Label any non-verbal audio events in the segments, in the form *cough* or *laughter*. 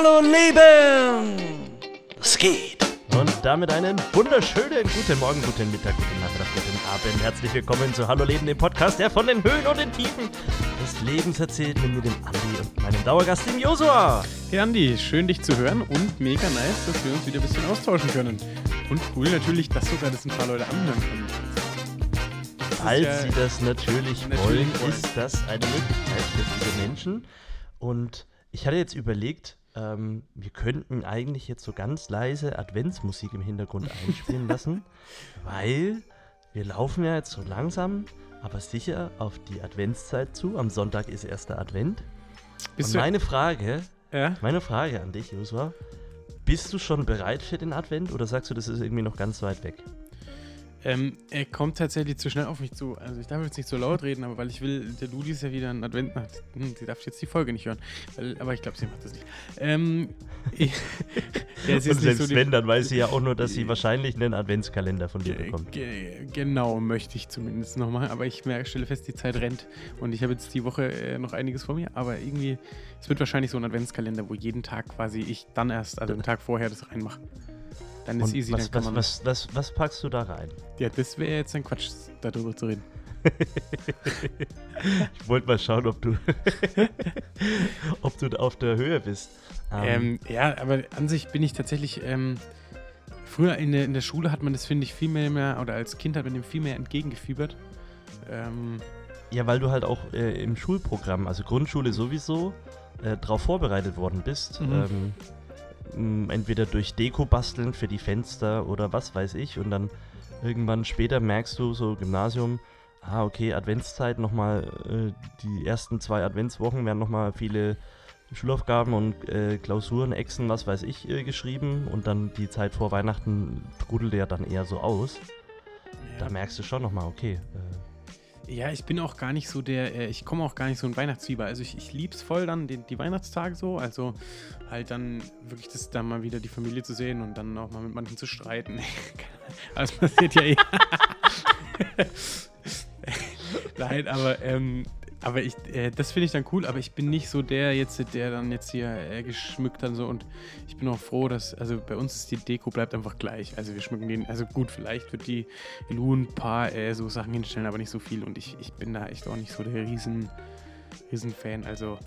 Hallo Leben! Es geht! Und damit einen wunderschönen guten Morgen, guten Mittag, guten Nachmittag, guten Abend. Herzlich willkommen zu Hallo Leben, dem Podcast, der von den Höhen und den Tiefen des Lebens erzählt, mit mir dem Andi und meinem Dauergast, dem Josua. Hey Andi, schön dich zu hören und mega nice, dass wir uns wieder ein bisschen austauschen können. Und cool natürlich, dass sogar das ein paar Leute anhören können. Falls ja Sie das natürlich, natürlich wollen, wollen. ist das eine Möglichkeit für viele Menschen. Und ich hatte jetzt überlegt, ähm, wir könnten eigentlich jetzt so ganz leise Adventsmusik im Hintergrund *laughs* einspielen lassen, weil wir laufen ja jetzt so langsam, aber sicher auf die Adventszeit zu. Am Sonntag ist erster Advent. Bist Und meine Frage, ja? meine Frage an dich, Joshua, bist du schon bereit für den Advent oder sagst du, das ist irgendwie noch ganz weit weg? Ähm, er kommt tatsächlich zu schnell auf mich zu. Also ich darf jetzt nicht so laut reden, aber weil ich will, der Ludi ist ja wieder ein Advent. Hm, sie darf jetzt die Folge nicht hören. Weil, aber ich glaube, sie macht das nicht. Ähm, *laughs* ich, jetzt Und nicht selbst so wenn, dann weiß sie ja auch nur, dass sie wahrscheinlich einen Adventskalender von dir bekommt. Ge genau, möchte ich zumindest nochmal. Aber ich merke, stelle fest, die Zeit rennt. Und ich habe jetzt die Woche äh, noch einiges vor mir. Aber irgendwie, es wird wahrscheinlich so ein Adventskalender, wo jeden Tag quasi ich dann erst, also einen Tag vorher das reinmache. Dann ist Und easy, was, dann was, was, was, was packst du da rein? Ja, das wäre jetzt ein Quatsch, darüber zu reden. *laughs* Ich wollte mal schauen, ob du, *laughs* ob du auf der Höhe bist. Ähm, ja, aber an sich bin ich tatsächlich. Ähm, früher in der, in der Schule hat man das, finde ich, viel mehr, mehr, oder als Kind hat man dem viel mehr entgegengefiebert. Ähm, ja, weil du halt auch äh, im Schulprogramm, also Grundschule sowieso, äh, darauf vorbereitet worden bist. Mhm. Ähm, m, entweder durch Deko basteln für die Fenster oder was weiß ich. Und dann irgendwann später merkst du, so Gymnasium, ah, okay, Adventszeit nochmal, äh, die ersten zwei Adventswochen werden nochmal viele Schulaufgaben und äh, Klausuren, Exen, was weiß ich, äh, geschrieben. Und dann die Zeit vor Weihnachten trudelt ja dann eher so aus. Da merkst du schon nochmal, okay. Äh, Ja, ich bin auch gar nicht so der, äh, ich komme auch gar nicht so ein Weihnachtsfieber. Also ich, ich lieb's voll dann, die, die Weihnachtstage so. Also halt dann wirklich das dann mal wieder die Familie zu sehen und dann auch mal mit manchen zu streiten. *laughs* das passiert ja eh. *laughs* Nein, aber, ähm, aber ich, äh, das finde ich dann cool, aber ich bin nicht so der jetzt, der dann jetzt hier äh, geschmückt dann so und ich bin auch froh, dass, also bei uns ist die Deko bleibt einfach gleich. Also wir schmücken den, also gut, vielleicht wird die Lu ein paar äh, so Sachen hinstellen, aber nicht so viel und ich, ich bin da echt auch nicht so der riesen, riesen also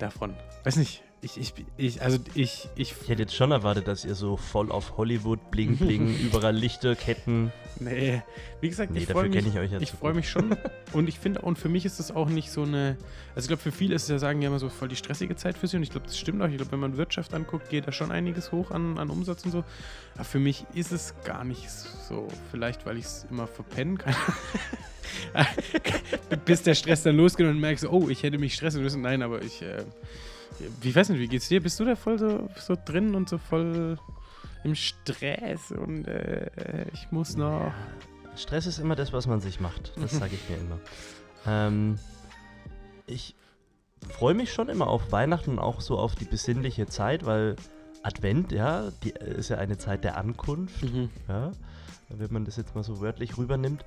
davon. Weiß nicht, ich, ich, ich also ich, ich, ich hätte jetzt schon erwartet, dass ihr so voll auf Hollywood, bling, bling, überall Lichterketten. nee, wie gesagt, Nee, ich dafür freue kenne mich, ich euch ja ich freue mich schon *laughs* und ich finde, und für mich ist das auch nicht so eine, also ich glaube, für viele ist es ja, sagen ja immer so voll die stressige Zeit für sie und ich glaube, das stimmt auch. Ich glaube, wenn man Wirtschaft anguckt, geht da schon einiges hoch an, an Umsatz und so. Aber für mich ist es gar nicht so. Vielleicht, weil ich es immer verpennen *laughs* kann. *laughs* Bis der Stress dann losgeht und merkst, oh, ich hätte mich stressen müssen. Nein, aber ich, äh, wie weiß nicht, wie geht's dir? Bist du da voll so, so drin und so voll im Stress und äh, ich muss noch. Stress ist immer das, was man sich macht. Das sage ich mir immer. *laughs* Ähm, ich freue mich schon immer auf Weihnachten und auch so auf die besinnliche Zeit, weil Advent, ja, die ist ja eine Zeit der Ankunft, Mhm. ja, wenn man das jetzt mal so wörtlich rübernimmt.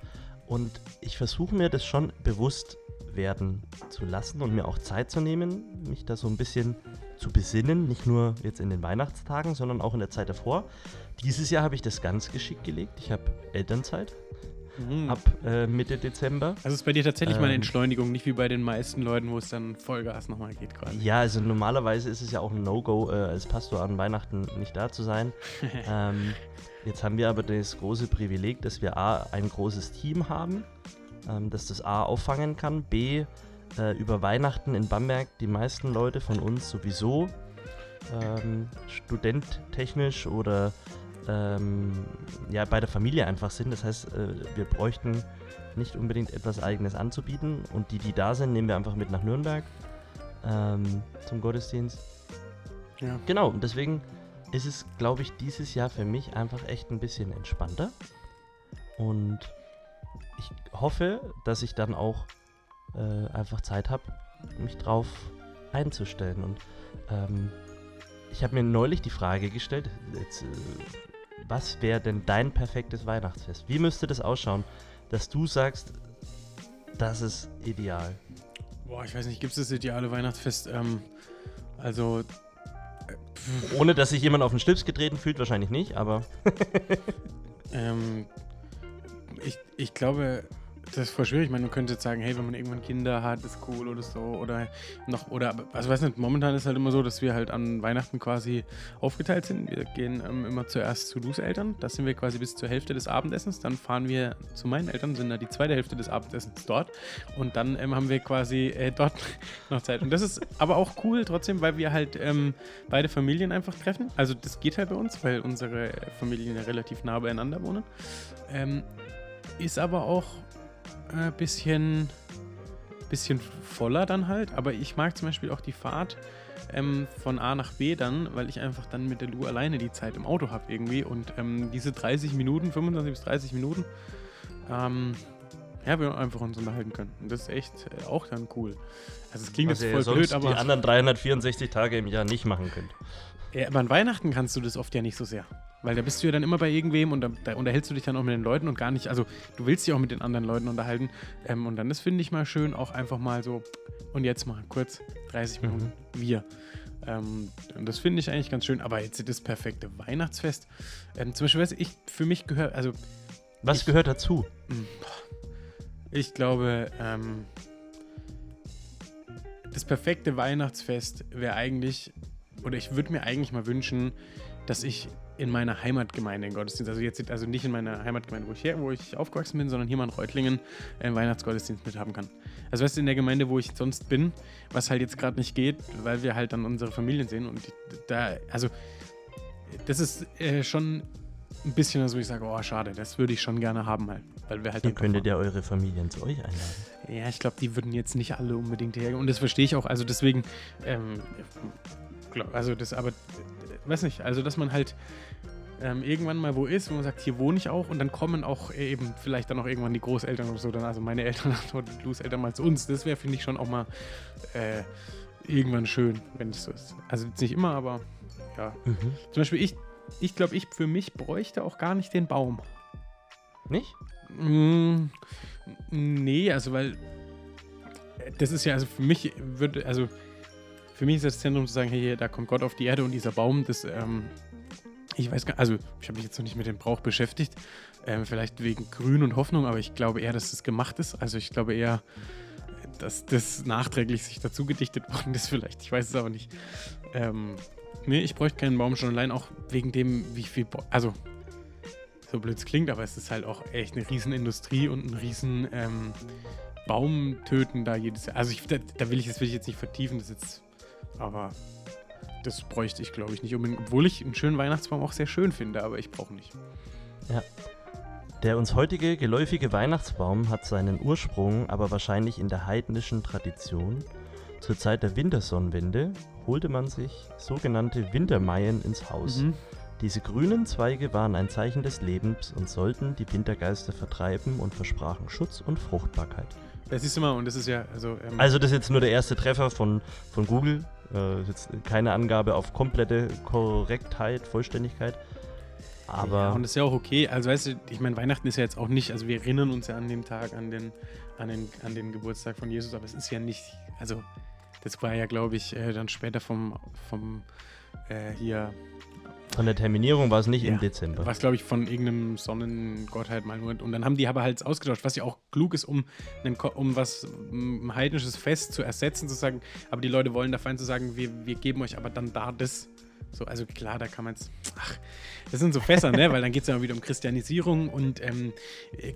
Und ich versuche mir das schon bewusst werden zu lassen und mir auch Zeit zu nehmen, mich da so ein bisschen zu besinnen, nicht nur jetzt in den Weihnachtstagen, sondern auch in der Zeit davor. Dieses Jahr habe ich das ganz geschickt gelegt. Ich habe Elternzeit Mhm. ab äh, Mitte Dezember. Also ist bei dir tatsächlich mal eine Ähm. Entschleunigung, nicht wie bei den meisten Leuten, wo es dann Vollgas nochmal geht quasi. Ja, also normalerweise ist es ja auch ein No-Go, äh, als Pastor an Weihnachten nicht da zu sein. *laughs* ähm, jetzt haben wir aber das große Privileg, dass wir A, ein großes Team haben, ähm, das das A auffangen kann, B, äh, über Weihnachten in Bamberg die meisten Leute von uns sowieso ähm, studenttechnisch oder ähm, ja, bei der Familie einfach sind. Das heißt, äh, wir bräuchten nicht unbedingt etwas Eigenes anzubieten und die, die da sind, nehmen wir einfach mit nach Nürnberg ähm, zum Gottesdienst. Ja. Genau, und deswegen ist es, glaube ich, dieses Jahr für mich einfach echt ein bisschen entspannter. Und ich hoffe, dass ich dann auch äh, einfach Zeit habe, mich drauf einzustellen. Und ähm, ich habe mir neulich die Frage gestellt, jetzt, äh, was wäre denn dein perfektes Weihnachtsfest? Wie müsste das ausschauen, dass du sagst, das ist ideal? Boah, ich weiß nicht, gibt es das ideale Weihnachtsfest? Ähm, also, äh, Ohne dass sich jemand auf den Schlips getreten fühlt, wahrscheinlich nicht, aber. *laughs* Ähm, ich, ich glaube, das ist voll schwierig. Ich meine, man könnte jetzt sagen, hey, wenn man irgendwann Kinder hat, ist cool oder so. Oder noch, oder, also weiß nicht, momentan ist halt immer so, dass wir halt an Weihnachten quasi aufgeteilt sind. Wir gehen ähm, immer zuerst zu Lus Eltern. Da sind wir quasi bis zur Hälfte des Abendessens. Dann fahren wir zu meinen Eltern, sind da die zweite Hälfte des Abendessens dort. Und dann ähm, haben wir quasi äh, dort *laughs* noch Zeit. Und das ist aber auch cool trotzdem, weil wir halt ähm, beide Familien einfach treffen. Also das geht halt bei uns, weil unsere Familien ja relativ nah beieinander wohnen. Ähm, ist aber auch ein äh, bisschen, bisschen voller dann halt. Aber ich mag zum Beispiel auch die Fahrt ähm, von A nach B dann, weil ich einfach dann mit der Lu alleine die Zeit im Auto habe irgendwie. Und ähm, diese 30 Minuten, 25 bis 30 Minuten, ähm, ja, wir einfach uns unterhalten können. Und das ist echt äh, auch dann cool. Also es klingt was jetzt voll blöd, aber, die anderen 364 Tage im Jahr nicht machen könnt. ja, aber an Weihnachten kannst du das oft ja nicht so sehr. Weil da bist du ja dann immer bei irgendwem und da, da unterhältst du dich dann auch mit den Leuten und gar nicht, also du willst dich auch mit den anderen Leuten unterhalten. Ähm, und dann ist, finde ich mal schön, auch einfach mal so, und jetzt mal kurz 30 Minuten wir. Ähm, und das finde ich eigentlich ganz schön. Aber jetzt das perfekte Weihnachtsfest. Ähm, zum Beispiel, weiß ich, für mich gehört, also Was Ich- gehört dazu? ich glaube, ähm, das perfekte Weihnachtsfest wäre eigentlich, oder ich würde mir eigentlich mal wünschen, dass ich in meiner Heimatgemeinde in Gottesdienst, also jetzt also nicht in meiner Heimatgemeinde, wo ich, her, wo ich aufgewachsen bin, sondern hier mal in Reutlingen einen Weihnachtsgottesdienst mithaben kann. Also weißt du, in der Gemeinde, wo ich sonst bin, was halt jetzt gerade nicht geht, weil wir halt dann unsere Familien sehen und die, da, also das ist äh, schon ein bisschen so, ich sage, oh schade, das würde ich schon gerne haben halt, weil wir halt Ihr dann könntet ja eure Familien zu euch einladen. ja, ich glaube, die würden jetzt nicht alle unbedingt hergehen. Und das verstehe ich auch. Also deswegen, ähm, glaub, also das aber, weiß nicht, also dass man halt ähm, irgendwann mal wo ist, wo man sagt, hier wohne ich auch und dann kommen auch eben vielleicht dann auch irgendwann die Großeltern oder so, dann also meine Eltern *laughs* oder die Lus Eltern mal zu uns. Das wäre, finde ich, schon auch mal äh, irgendwann schön, wenn es so ist. Also jetzt nicht immer, aber ja. Mhm. Zum Beispiel ich, ich glaube, ich für mich bräuchte auch gar nicht den Baum. Nicht? Mm, nee, also weil äh, das ist ja, also für mich würde, also für mich ist das Zentrum zu sagen, hey, da kommt Gott auf die Erde und dieser Baum, das, ähm, ich weiß gar also ich habe mich jetzt noch nicht mit dem Brauch beschäftigt, ähm, vielleicht wegen Grün und Hoffnung, aber ich glaube eher, dass das gemacht ist. Also ich glaube eher, dass das nachträglich sich dazu gedichtet worden ist, *laughs* vielleicht. Ich weiß es aber nicht. Ähm, nee, ich bräuchte keinen Baum schon allein, auch wegen dem, wie viel, Bo also so blöd es klingt, aber es ist halt auch echt eine Riesenindustrie und ein riesen ähm, Baumtöten da jedes Jahr. Also ich, da, da will ich das will ich jetzt nicht vertiefen, das jetzt, aber das bräuchte ich, glaube ich, nicht unbedingt. Obwohl ich einen schönen Weihnachtsbaum auch sehr schön finde, aber ich brauche nicht. Der uns heutige geläufige Weihnachtsbaum hat seinen Ursprung aber wahrscheinlich in der heidnischen Tradition. Zur Zeit der Wintersonnenwende holte man sich sogenannte Wintermeien ins Haus. Mhm. Diese grünen Zweige waren ein Zeichen des Lebens und sollten die Wintergeister vertreiben und versprachen Schutz und Fruchtbarkeit. Das du mal, und das ist ja, also, ähm, Also das ist jetzt nur der erste Treffer von, von Google. Äh, jetzt keine Angabe auf komplette Korrektheit, Vollständigkeit. Aber Ja, und das ist ja auch okay. Also weißt du, ich meine, Weihnachten ist ja jetzt auch nicht, also wir erinnern uns ja an den Tag, an den, an den, an den Geburtstag von Jesus, aber es ist ja nicht, also das war ja, glaube ich, äh, dann später vom, vom äh, hier, von der Terminierung war es nicht Ja. im Dezember. was glaube ich von irgendeinem Sonnengott halt mal nur. Und dann haben die aber halt ausgetauscht, was ja auch klug ist, um, einen, um was um ein heidnisches Fest zu ersetzen, zu sagen, aber die Leute wollen da fein zu sagen, wir, wir geben euch aber dann da das. So, also klar, da kann man jetzt. Ach, das sind so Fässer, ne? Weil dann geht es ja wieder um Christianisierung und ähm,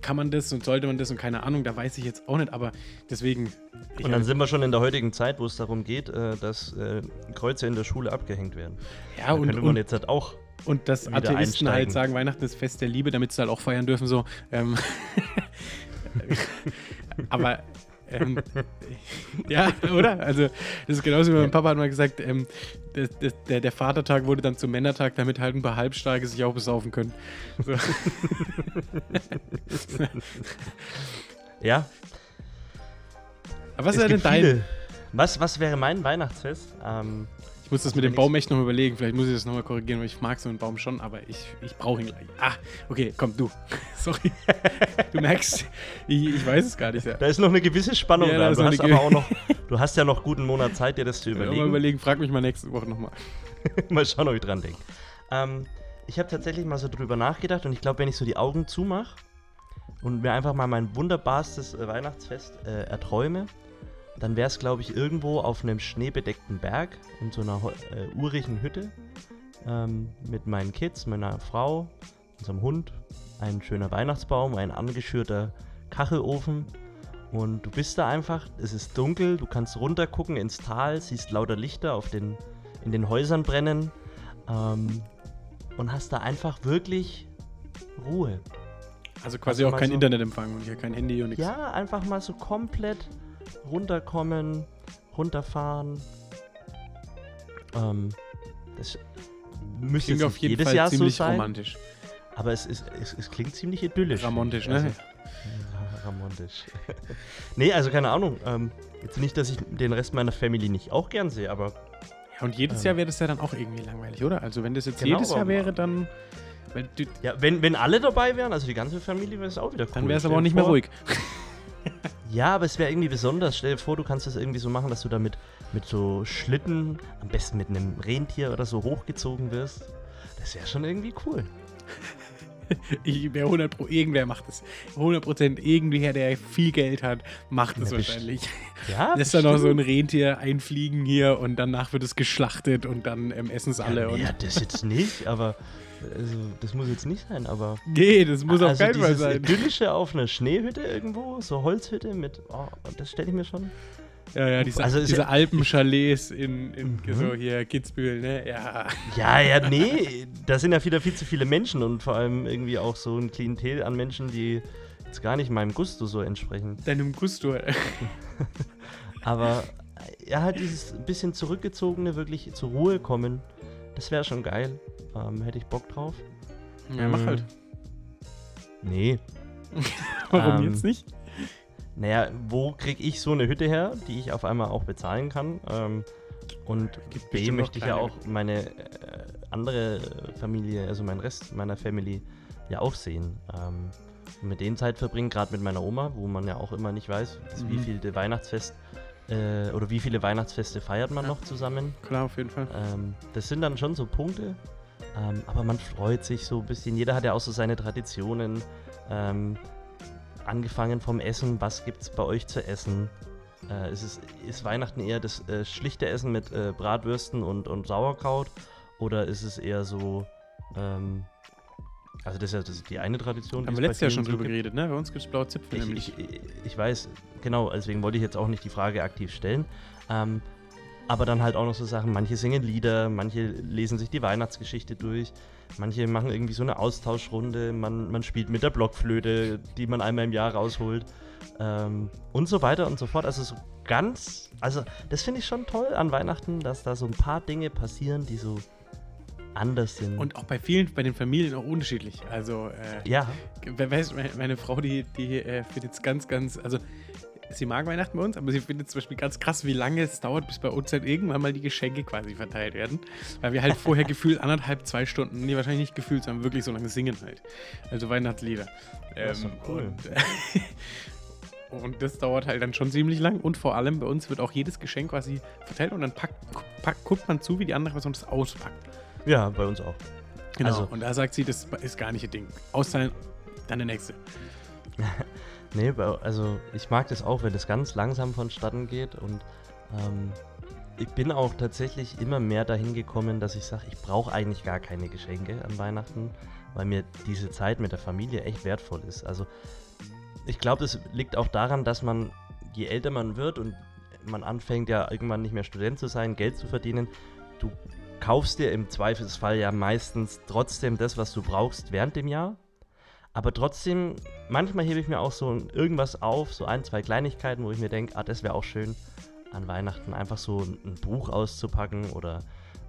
kann man das und sollte man das und keine Ahnung, da weiß ich jetzt auch nicht, aber deswegen. Und dann sind wir schon in der heutigen Zeit, wo es darum geht, äh, dass äh, Kreuze in der Schule abgehängt werden. ja, Da und, könnte man und, jetzt halt auch. und dass Atheisten halt einsteigen. sagen, Weihnachten ist Fest der Liebe, damit sie halt auch feiern dürfen, so. Ähm, *laughs* aber ähm, *laughs* ja, oder? Also, das ist genauso wie mein Papa hat mal gesagt, ähm, das, der, der Vatertag wurde dann zum Männertag, damit halt ein paar Halbstarke sich auch besaufen können. So. *laughs* Ja. Aber was ist denn dein? viele. Was, was wäre mein Weihnachtsfest? Ähm, muss das mit dem Baum echt noch überlegen. Vielleicht muss ich das nochmal korrigieren, weil ich mag so einen Baum schon, aber ich, ich brauche ihn gleich. Ah, okay, komm, du. *laughs* Sorry. Du merkst, ich, ich weiß es gar nicht. Ja. da ist noch eine gewisse Spannung Ja, da Du hast aber auch noch, *laughs* du hast ja noch guten Monat Zeit, dir das zu Mal überlegen. überlegen, frag mich mal nächste Woche nochmal. *laughs* mal schauen, ob ich dran denke. Ähm, ich habe tatsächlich mal so drüber nachgedacht und ich glaube, wenn ich so die Augen zumache und mir einfach mal mein wunderbarstes Weihnachtsfest äh, erträume, dann wäre es, glaube ich, irgendwo auf einem schneebedeckten Berg in so einer äh, urigen Hütte ähm, mit meinen Kids, meiner Frau, unserem Hund, ein schöner Weihnachtsbaum, ein angeschürter Kachelofen und du bist da einfach, es ist dunkel, du kannst runtergucken ins Tal, siehst lauter Lichter auf den, in den Häusern brennen ähm, und hast da einfach wirklich Ruhe. Also quasi Also auch kein so- Internetempfang und hier kein Handy und nichts. Ja, einfach mal so komplett runterkommen, runterfahren. Ähm, das müsste Klingt jetzt auf jeden jedes Fall Jahr so ziemlich sein, romantisch. aber es, ist, es, es klingt ziemlich idyllisch. Ramontisch, finde ne? *laughs* Also, Ramontisch. *laughs* nee, also keine Ahnung. Ähm, jetzt nicht, dass ich den Rest meiner Family nicht auch gern sehe, aber Ja, und jedes Ähm. Jahr wäre das ja dann auch irgendwie langweilig, oder? Also wenn das jetzt Genau, jedes Jahr wäre, dann, weil ja, wenn, wenn alle dabei wären, also die ganze Familie, wäre es auch wieder cool. dann wäre es aber auch nicht mehr vor- ruhig. *laughs* Ja, aber es wäre irgendwie besonders. Stell dir vor, du kannst das irgendwie so machen, dass du damit mit so Schlitten, am besten mit einem Rentier oder so hochgezogen wirst. Das wäre schon irgendwie cool. *laughs* Ich wäre 100 Pro, irgendwer macht das. 100 Prozent, irgendwer, der viel Geld hat, macht das Ja, wahrscheinlich. Ja, *laughs* Lässt dann noch so ein. Rentier einfliegen hier und danach wird es geschlachtet und dann ähm, essen es alle. Ja, ja, das jetzt nicht, aber *laughs* also, das muss jetzt nicht sein, aber nee, das muss auf also keinen Fall sein. idyllische auf einer Schneehütte irgendwo, so Holzhütte mit, oh, das stelle ich mir schon. Ja, ja, diese, Also diese ja- Alpenchalets in, in Mhm. so hier Kitzbühel, ne? Ja. Ja, ja, nee, da sind ja wieder viel zu viele Menschen und vor allem irgendwie auch so ein Klientel an Menschen, die jetzt gar nicht meinem Gusto so entsprechen. Deinem Gusto. *laughs* Aber ja, halt dieses bisschen zurückgezogene, wirklich zur Ruhe kommen, das wäre schon geil. Ähm, hätte ich Bock drauf. Ja, mach Mhm. halt. Nee. *laughs* Warum Ähm, jetzt nicht? Naja, wo krieg ich so eine Hütte her, die ich auf einmal auch bezahlen kann? Ähm, und Gibt B möchte ich ja auch meine äh, andere Familie, also meinen Rest meiner Family ja auch sehen. Ähm, und mit denen Zeit verbringen, gerade mit meiner Oma, wo man ja auch immer nicht weiß, Mhm. wie viel Weihnachtsfest äh, oder wie viele Weihnachtsfeste feiert man Ja. noch zusammen. Klar, auf jeden Fall. Ähm, das sind dann schon so Punkte, ähm, aber man freut sich so ein bisschen. Jeder hat ja auch so seine Traditionen. Ähm, angefangen vom Essen, was gibt's bei euch zu essen? Äh, ist, es, ist Weihnachten eher das äh, schlichte Essen mit äh, Bratwürsten und, und Sauerkraut? Oder ist es eher so, ähm, also das ist ja das ist die eine Tradition. Haben es wir letztes Jahr schon drüber gibt. geredet, ne? Bei uns gibt es blaue Zipfel Ich, nämlich. ich, ich weiß, genau, deswegen wollte ich jetzt auch nicht die Frage aktiv stellen. Ähm, aber dann halt auch noch so Sachen, manche singen Lieder, manche lesen sich die Weihnachtsgeschichte durch, manche machen irgendwie so eine Austauschrunde, man, man spielt mit der Blockflöte, die man einmal im Jahr rausholt ähm, und so weiter und so fort. Also so ganz, also das finde ich schon toll an Weihnachten, dass da so ein paar Dinge passieren, die so anders sind. Und auch bei vielen, bei den Familien auch unterschiedlich. Also, äh, ja, wer weiß, meine, meine Frau, die, die äh, findet es ganz, ganz, also sie mag Weihnachten bei uns, aber sie findet zum Beispiel ganz krass, wie lange es dauert, bis bei uns halt irgendwann mal die Geschenke quasi verteilt werden. Weil wir halt vorher *laughs* gefühlt anderthalb, zwei Stunden, nee, wahrscheinlich nicht gefühlt, sondern wirklich so lange singen halt. Also Weihnachtslieder. Das ist doch cool. Und, *laughs* und das dauert halt dann schon ziemlich lang. Und vor allem bei uns wird auch jedes Geschenk quasi verteilt und dann packt, packt, guckt man zu, wie die andere Person das auspackt. ja, bei uns auch. Genau. Also- und da sagt sie, das ist gar nicht ihr Ding. Austeilen, dann der nächste. *laughs* Nee, also ich mag das auch, wenn es ganz langsam vonstatten geht und ähm, ich bin auch tatsächlich immer mehr dahin gekommen, dass ich sage, ich brauche eigentlich gar keine Geschenke an Weihnachten, weil mir diese Zeit mit der Familie echt wertvoll ist. Also ich glaube, das liegt auch daran, dass man, je älter man wird und man anfängt ja irgendwann nicht mehr Student zu sein, Geld zu verdienen, du kaufst dir im Zweifelsfall ja meistens trotzdem das, was du brauchst während dem Jahr. Aber trotzdem, manchmal hebe ich mir auch so irgendwas auf, so ein, zwei Kleinigkeiten, wo ich mir denke, ah, das wäre auch schön an Weihnachten einfach so ein, Buch auszupacken oder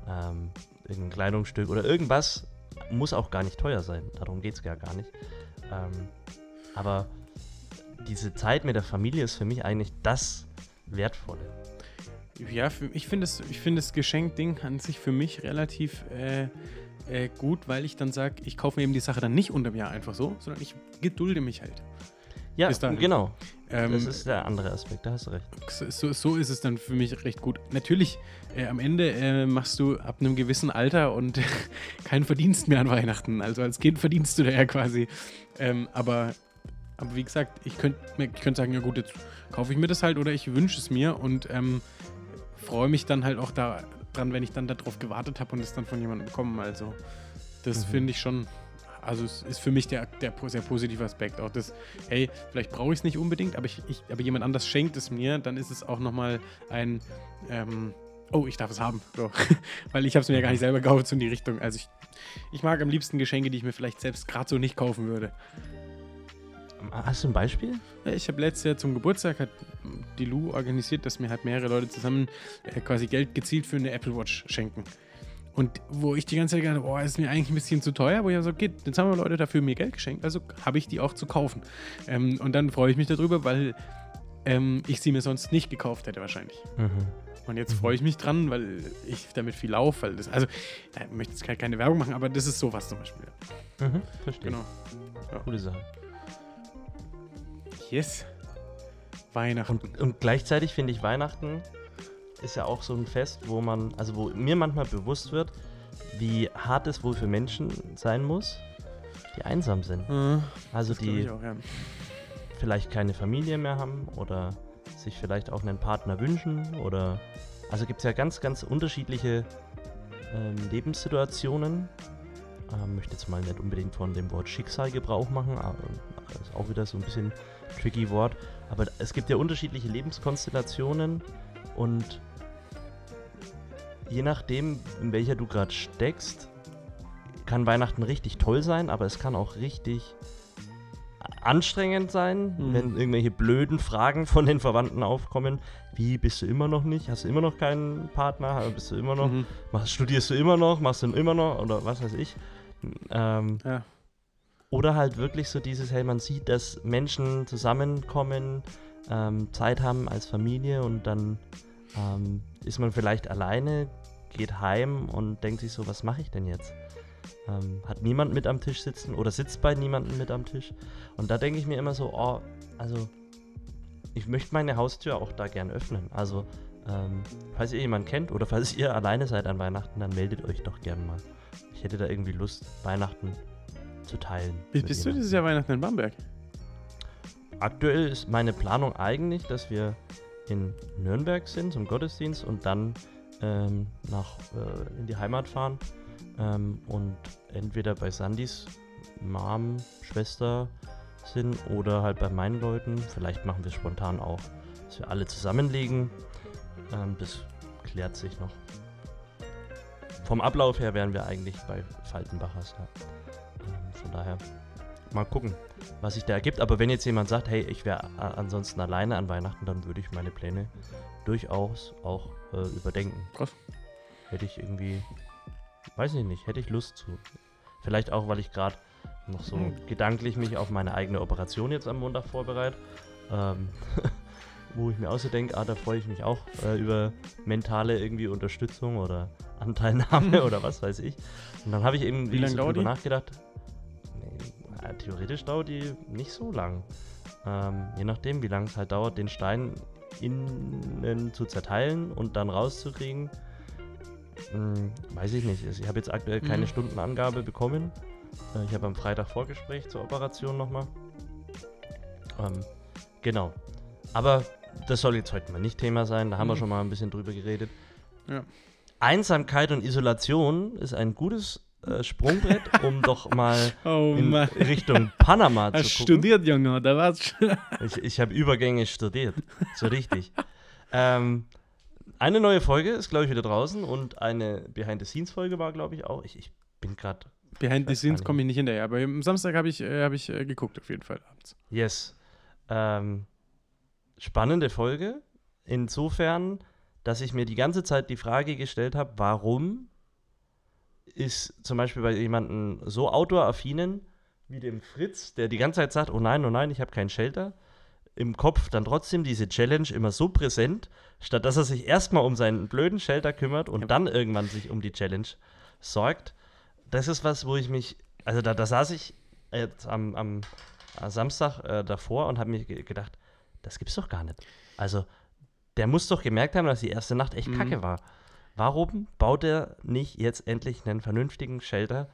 ähm, irgendein Kleidungsstück oder irgendwas. Muss auch gar nicht teuer sein, darum geht es ja gar nicht. Ähm, aber diese Zeit mit der Familie ist für mich eigentlich das Wertvolle. Ja, ich finde das, find das Geschenkding an sich für mich relativ äh, äh, gut, weil ich dann sage, ich kaufe mir eben die Sache dann nicht unterm Jahr einfach so, sondern ich gedulde mich halt. Ja, genau. Ähm, das ist der andere Aspekt, da hast du recht. so, so ist es dann für mich recht gut. Natürlich, äh, am Ende äh, machst du ab einem gewissen Alter und *laughs* keinen Verdienst mehr an Weihnachten. Also als Kind verdienst du da ja quasi. Ähm, aber, aber wie gesagt, ich könnte ich könnt sagen, ja gut, jetzt kaufe ich mir das halt oder ich wünsche es mir und ähm, freue mich dann halt auch daran, wenn ich dann darauf gewartet habe und es dann von jemandem bekommen. Also das Mhm. finde ich schon, also es ist für mich der, der sehr positive Aspekt. Auch das, hey, vielleicht brauche ich es nicht unbedingt, aber, ich, ich, aber jemand anders schenkt es mir, dann ist es auch nochmal ein, ähm, oh, ich darf es haben. So. *laughs* Weil ich habe es mir ja gar nicht selber gekauft, so in die Richtung. Also ich, ich mag am liebsten Geschenke, die ich mir vielleicht selbst gerade so nicht kaufen würde. Hast du ein Beispiel? Ja, Ich habe letztes Jahr zum Geburtstag hat die Lu organisiert, dass mir halt mehrere Leute zusammen äh, quasi Geld gezielt für eine Apple Watch schenken. Und wo ich die ganze Zeit gedacht habe, oh, ist mir eigentlich ein bisschen zu teuer, wo ich so, okay, jetzt haben wir Leute dafür mir Geld geschenkt, also habe ich die auch zu kaufen. Ähm, und dann freue ich mich darüber, weil ähm, ich sie mir sonst nicht gekauft hätte wahrscheinlich. Mhm. Und jetzt freue ich mich dran, weil ich damit viel laufe, weil das, also, da möchte ich jetzt keine Werbung machen, aber das ist sowas zum Beispiel. Mhm. Verstehe. Genau. Coole Sache. Yes. Weihnachten. Und, und gleichzeitig finde ich Weihnachten ist ja auch so ein Fest, wo man, also wo mir manchmal bewusst wird, wie hart es wohl für Menschen sein muss, die einsam sind. Äh, Also die auch, ja. vielleicht keine Familie mehr haben oder sich vielleicht auch einen Partner wünschen oder also gibt es ja ganz, ganz unterschiedliche ähm, Lebenssituationen. Ähm, möchte jetzt mal nicht unbedingt von dem Wort Schicksal Gebrauch machen, aber das ist auch wieder so ein bisschen tricky Wort. Aber es gibt ja unterschiedliche Lebenskonstellationen und je nachdem, in welcher du gerade steckst, kann Weihnachten richtig toll sein, aber es kann auch richtig anstrengend sein, Mhm. wenn irgendwelche blöden Fragen von den Verwandten aufkommen. Wie bist du immer noch nicht? Hast du immer noch keinen Partner? Bist du immer noch? Mhm. Machst, studierst du immer noch? Machst du immer noch? Oder was weiß ich? Ähm, Ja. Oder halt wirklich so dieses, hey, man sieht, dass Menschen zusammenkommen, ähm, Zeit haben als Familie und dann ähm, ist man vielleicht alleine, geht heim und denkt sich so, was mache ich denn jetzt? Ähm, hat niemand mit am Tisch sitzen oder sitzt bei niemandem mit am Tisch? Und da denke ich mir immer so, oh, also ich möchte meine Haustür auch da gern öffnen. Also ähm, falls ihr jemanden kennt oder falls ihr alleine seid an Weihnachten, dann meldet euch doch gern mal. Ich hätte da irgendwie Lust, Weihnachten zu teilen. Bist, bist du dieses Jahr Weihnachten in Bamberg? Aktuell ist meine Planung eigentlich, dass wir in Nürnberg sind zum Gottesdienst und dann ähm, nach, äh, in die Heimat fahren ähm, und entweder bei Sandys Mom, Schwester sind oder halt bei meinen Leuten. Vielleicht machen wir es spontan auch, dass wir alle zusammenlegen. Ähm, das klärt sich noch. Vom Ablauf her wären wir eigentlich bei Faltenbachers. Ja. Von daher mal gucken was sich da ergibt. Aber wenn jetzt jemand sagt, hey, ich wäre ansonsten alleine an Weihnachten, dann würde ich meine Pläne durchaus auch äh, überdenken. Krass. Hätte ich irgendwie, weiß ich nicht, hätte ich Lust zu. Vielleicht auch, weil ich gerade noch so Hm. gedanklich mich auf meine eigene Operation jetzt am Montag vorbereite. Ähm, *laughs* wo ich mir auch so denke, ah, da freue ich mich auch äh, über mentale irgendwie Unterstützung oder Anteilnahme oder was weiß ich. Und dann habe ich eben Wie so drüber nachgedacht. Theoretisch dauert die nicht so lang. Ähm, je nachdem, wie lange es halt dauert, den Stein innen zu zerteilen und dann rauszukriegen. Hm, weiß ich nicht. Ich habe jetzt aktuell keine Mhm. Stundenangabe bekommen. Äh, Ich habe am Freitag Vorgespräch zur Operation nochmal. Ähm, genau. Aber das soll jetzt heute mal nicht Thema sein. Da haben wir Mhm. schon mal ein bisschen drüber geredet. Ja. Einsamkeit und Isolation ist ein gutes äh, Sprungbrett, um doch mal *laughs* Oh in Mann. Richtung Panama zu Hast gucken. studiert, Junge, oder was? *laughs* Ich, ich habe Übergänge studiert. So richtig. ähm, eine neue Folge ist, glaube ich, wieder draußen und eine Behind-the-Scenes-Folge war, glaube ich, auch. Ich, ich bin gerade. Behind the Scenes komme ich nicht hinterher, aber am Samstag habe ich, äh, hab ich äh, geguckt, auf jeden Fall abends. Yes. Ähm, spannende Folge. Insofern, dass ich mir die ganze Zeit die Frage gestellt habe, warum ist zum Beispiel bei jemandem so outdoor-affinen wie dem Fritz, der die ganze Zeit sagt, oh nein, oh nein, ich habe keinen Shelter, im Kopf dann trotzdem diese Challenge immer so präsent, statt dass er sich erstmal um seinen blöden Shelter kümmert und Ja. dann irgendwann sich um die Challenge sorgt. Das ist was, wo ich mich, also da, da saß ich jetzt am, am Samstag äh, davor und habe mir ge gedacht, Das gibt's doch gar nicht. Also, der muss doch gemerkt haben, dass die erste Nacht echt Mhm. kacke war. Warum baut er nicht jetzt endlich einen vernünftigen Shelter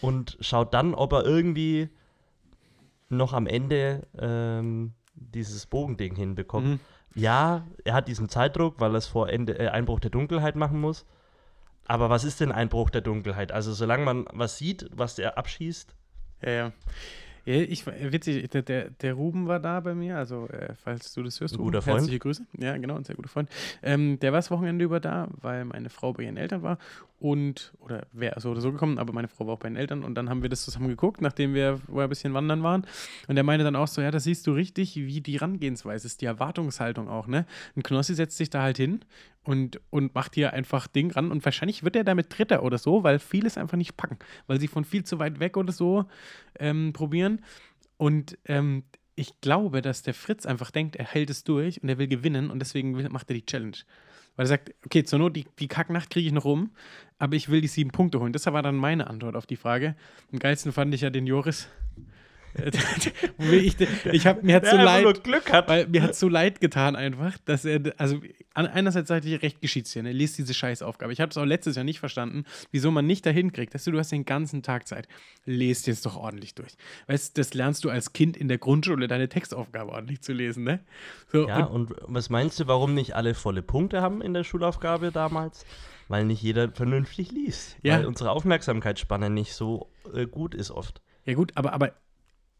und schaut dann, ob er irgendwie noch am Ende ähm, dieses Bogending hinbekommt? Mhm. Ja, er hat diesen Zeitdruck, weil er es vor Ende, äh, Einbruch der Dunkelheit machen muss. Aber was ist denn Einbruch der Dunkelheit? Also solange man was sieht, was der abschießt, Ja, ja. Ich, war- witzig, der, der, Ruben war da bei mir, also äh, falls du das hörst, Ruben, guter Freund. herzliche Grüße. Ja, genau, ein sehr guter Freund. Ähm, der war das Wochenende über da, weil meine Frau bei ihren Eltern war und, oder wäre so oder so gekommen, aber meine Frau war auch bei den Eltern und dann haben wir das zusammen geguckt, nachdem wir vorher ein bisschen wandern waren. Und der meinte dann auch so, ja, da siehst du richtig, wie die Herangehensweise ist, die Erwartungshaltung auch, ne? Ein Knossi setzt sich da halt hin und, und macht hier einfach Ding ran und wahrscheinlich wird er damit Dritter oder so, weil vieles einfach nicht packen, weil sie von viel zu weit weg oder so ähm, probieren. Und ähm, ich glaube, dass der Fritz einfach denkt, er hält es durch und er will gewinnen und deswegen will, macht er die Challenge. Weil er sagt, okay, zur Not, die, die Kacknacht kriege ich noch rum, aber ich will die sieben Punkte holen. Das war dann meine Antwort auf die Frage. Am geilsten fand ich ja den Joris. Ich, ich hab, mir hat so leid, Glück hat. weil mir hat so leid getan einfach, dass er, also einerseits sagte ich, recht geschieht's dir, ne? Lest diese Scheißaufgabe. Ich habe es auch letztes Jahr nicht verstanden, wieso man nicht dahin kriegt. Dass du, du hast den ganzen Tag Zeit. Lest jetzt doch ordentlich durch. Weißt du, das lernst du als Kind in der Grundschule, deine Textaufgabe ordentlich zu lesen, ne? So, Ja, und, und was meinst du, warum nicht alle volle Punkte haben in der Schulaufgabe damals? Weil nicht jeder vernünftig liest. Ja. Weil unsere Aufmerksamkeitsspanne nicht so äh, gut ist oft. ja gut, aber, aber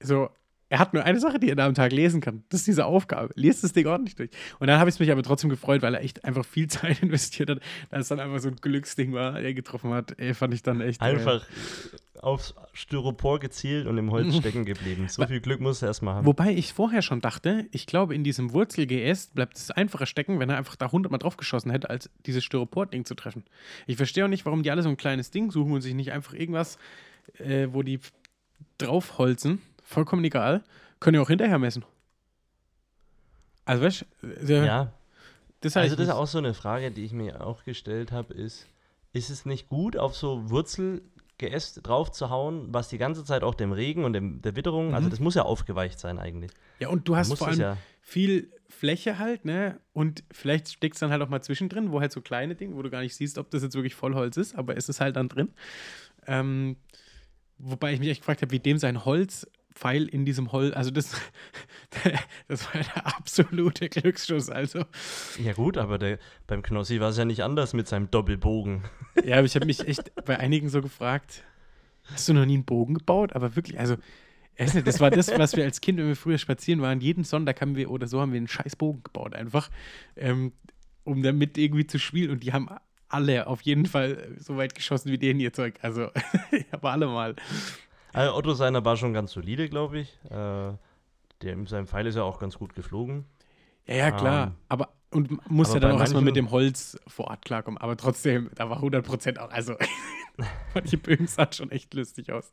so, er hat nur eine Sache, die er da am Tag lesen kann. Das ist diese Aufgabe. Lest das Ding ordentlich durch. Und dann habe ich mich aber trotzdem gefreut, weil er echt einfach viel *laughs* Zeit investiert hat, dass es dann einfach so ein Glücksding war, er getroffen hat. Ey, fand ich dann echt. Einfach äh, aufs Styropor gezielt und im Holz *laughs* stecken geblieben. So viel Glück muss er erstmal haben. Wobei ich vorher schon dachte, ich glaube, in diesem Wurzel-GS bleibt es einfacher stecken, wenn er einfach da hundertmal draufgeschossen hätte, als dieses Styropor-Ding zu treffen. Ich verstehe auch nicht, warum die alle so ein kleines Ding suchen und sich nicht einfach irgendwas, äh, wo die draufholzen, vollkommen egal, können ja auch hinterher messen. Also, weißt du, äh, ja, das heißt, also das ist auch so eine Frage, die ich mir auch gestellt habe, ist, ist es nicht gut, auf so Wurzelgeäst drauf zu hauen, was die ganze Zeit auch dem Regen und dem, der Witterung, also Mhm. das muss ja aufgeweicht sein eigentlich. ja, und du hast vor allem ja, viel Fläche halt, ne? Und vielleicht steckt es dann halt auch mal zwischendrin, wo halt so kleine Dinge, wo du gar nicht siehst, ob das jetzt wirklich Vollholz ist, aber es ist halt dann drin. Ähm, wobei ich mich echt gefragt habe, wie dem sein Holzpfeil in diesem Holz, also das, *laughs* das war der absolute Glücksschuss, also. ja gut, aber der, beim Knossi war es ja nicht anders mit seinem Doppelbogen. *laughs* Ja, aber ich habe mich echt bei einigen so gefragt, hast du noch nie einen Bogen gebaut? Aber wirklich, also, ich das war das, was wir als Kind, wenn wir früher spazieren waren, jeden Sonntag haben wir oder so haben wir einen scheiß Bogen gebaut, einfach, ähm, um damit irgendwie zu spielen. Und die haben alle auf jeden Fall so weit geschossen wie den ihr Zeug. Also, *laughs* aber alle mal. Also Otto seiner war schon ganz solide, glaube ich. Äh, der, sein Pfeil ist ja auch ganz gut geflogen. Ja, ja, klar. Ähm, aber und muss ja dann auch erstmal mit dem Holz vor Ort klarkommen. Aber trotzdem, da war 100% auch. Also, die Bögen sahen schon echt lustig aus.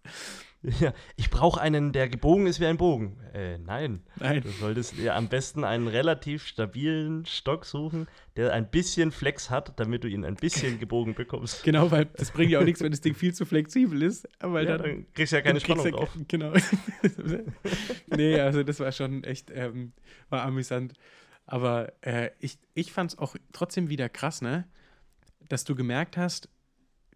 Ja, ich brauche einen, der gebogen ist wie ein Bogen. Äh, nein. Nein. Du solltest dir am besten einen relativ stabilen Stock suchen, der ein bisschen Flex hat, damit du ihn ein bisschen *laughs* gebogen bekommst. Genau, weil das bringt ja auch nichts, wenn das Ding viel zu flexibel ist. Weil Ja, dann, dann kriegst du ja keine Spannung drauf. Genau. *laughs* nee, also das war schon echt, ähm, war amüsant. Aber äh, ich, ich fand es auch trotzdem wieder krass, ne? Dass du gemerkt hast,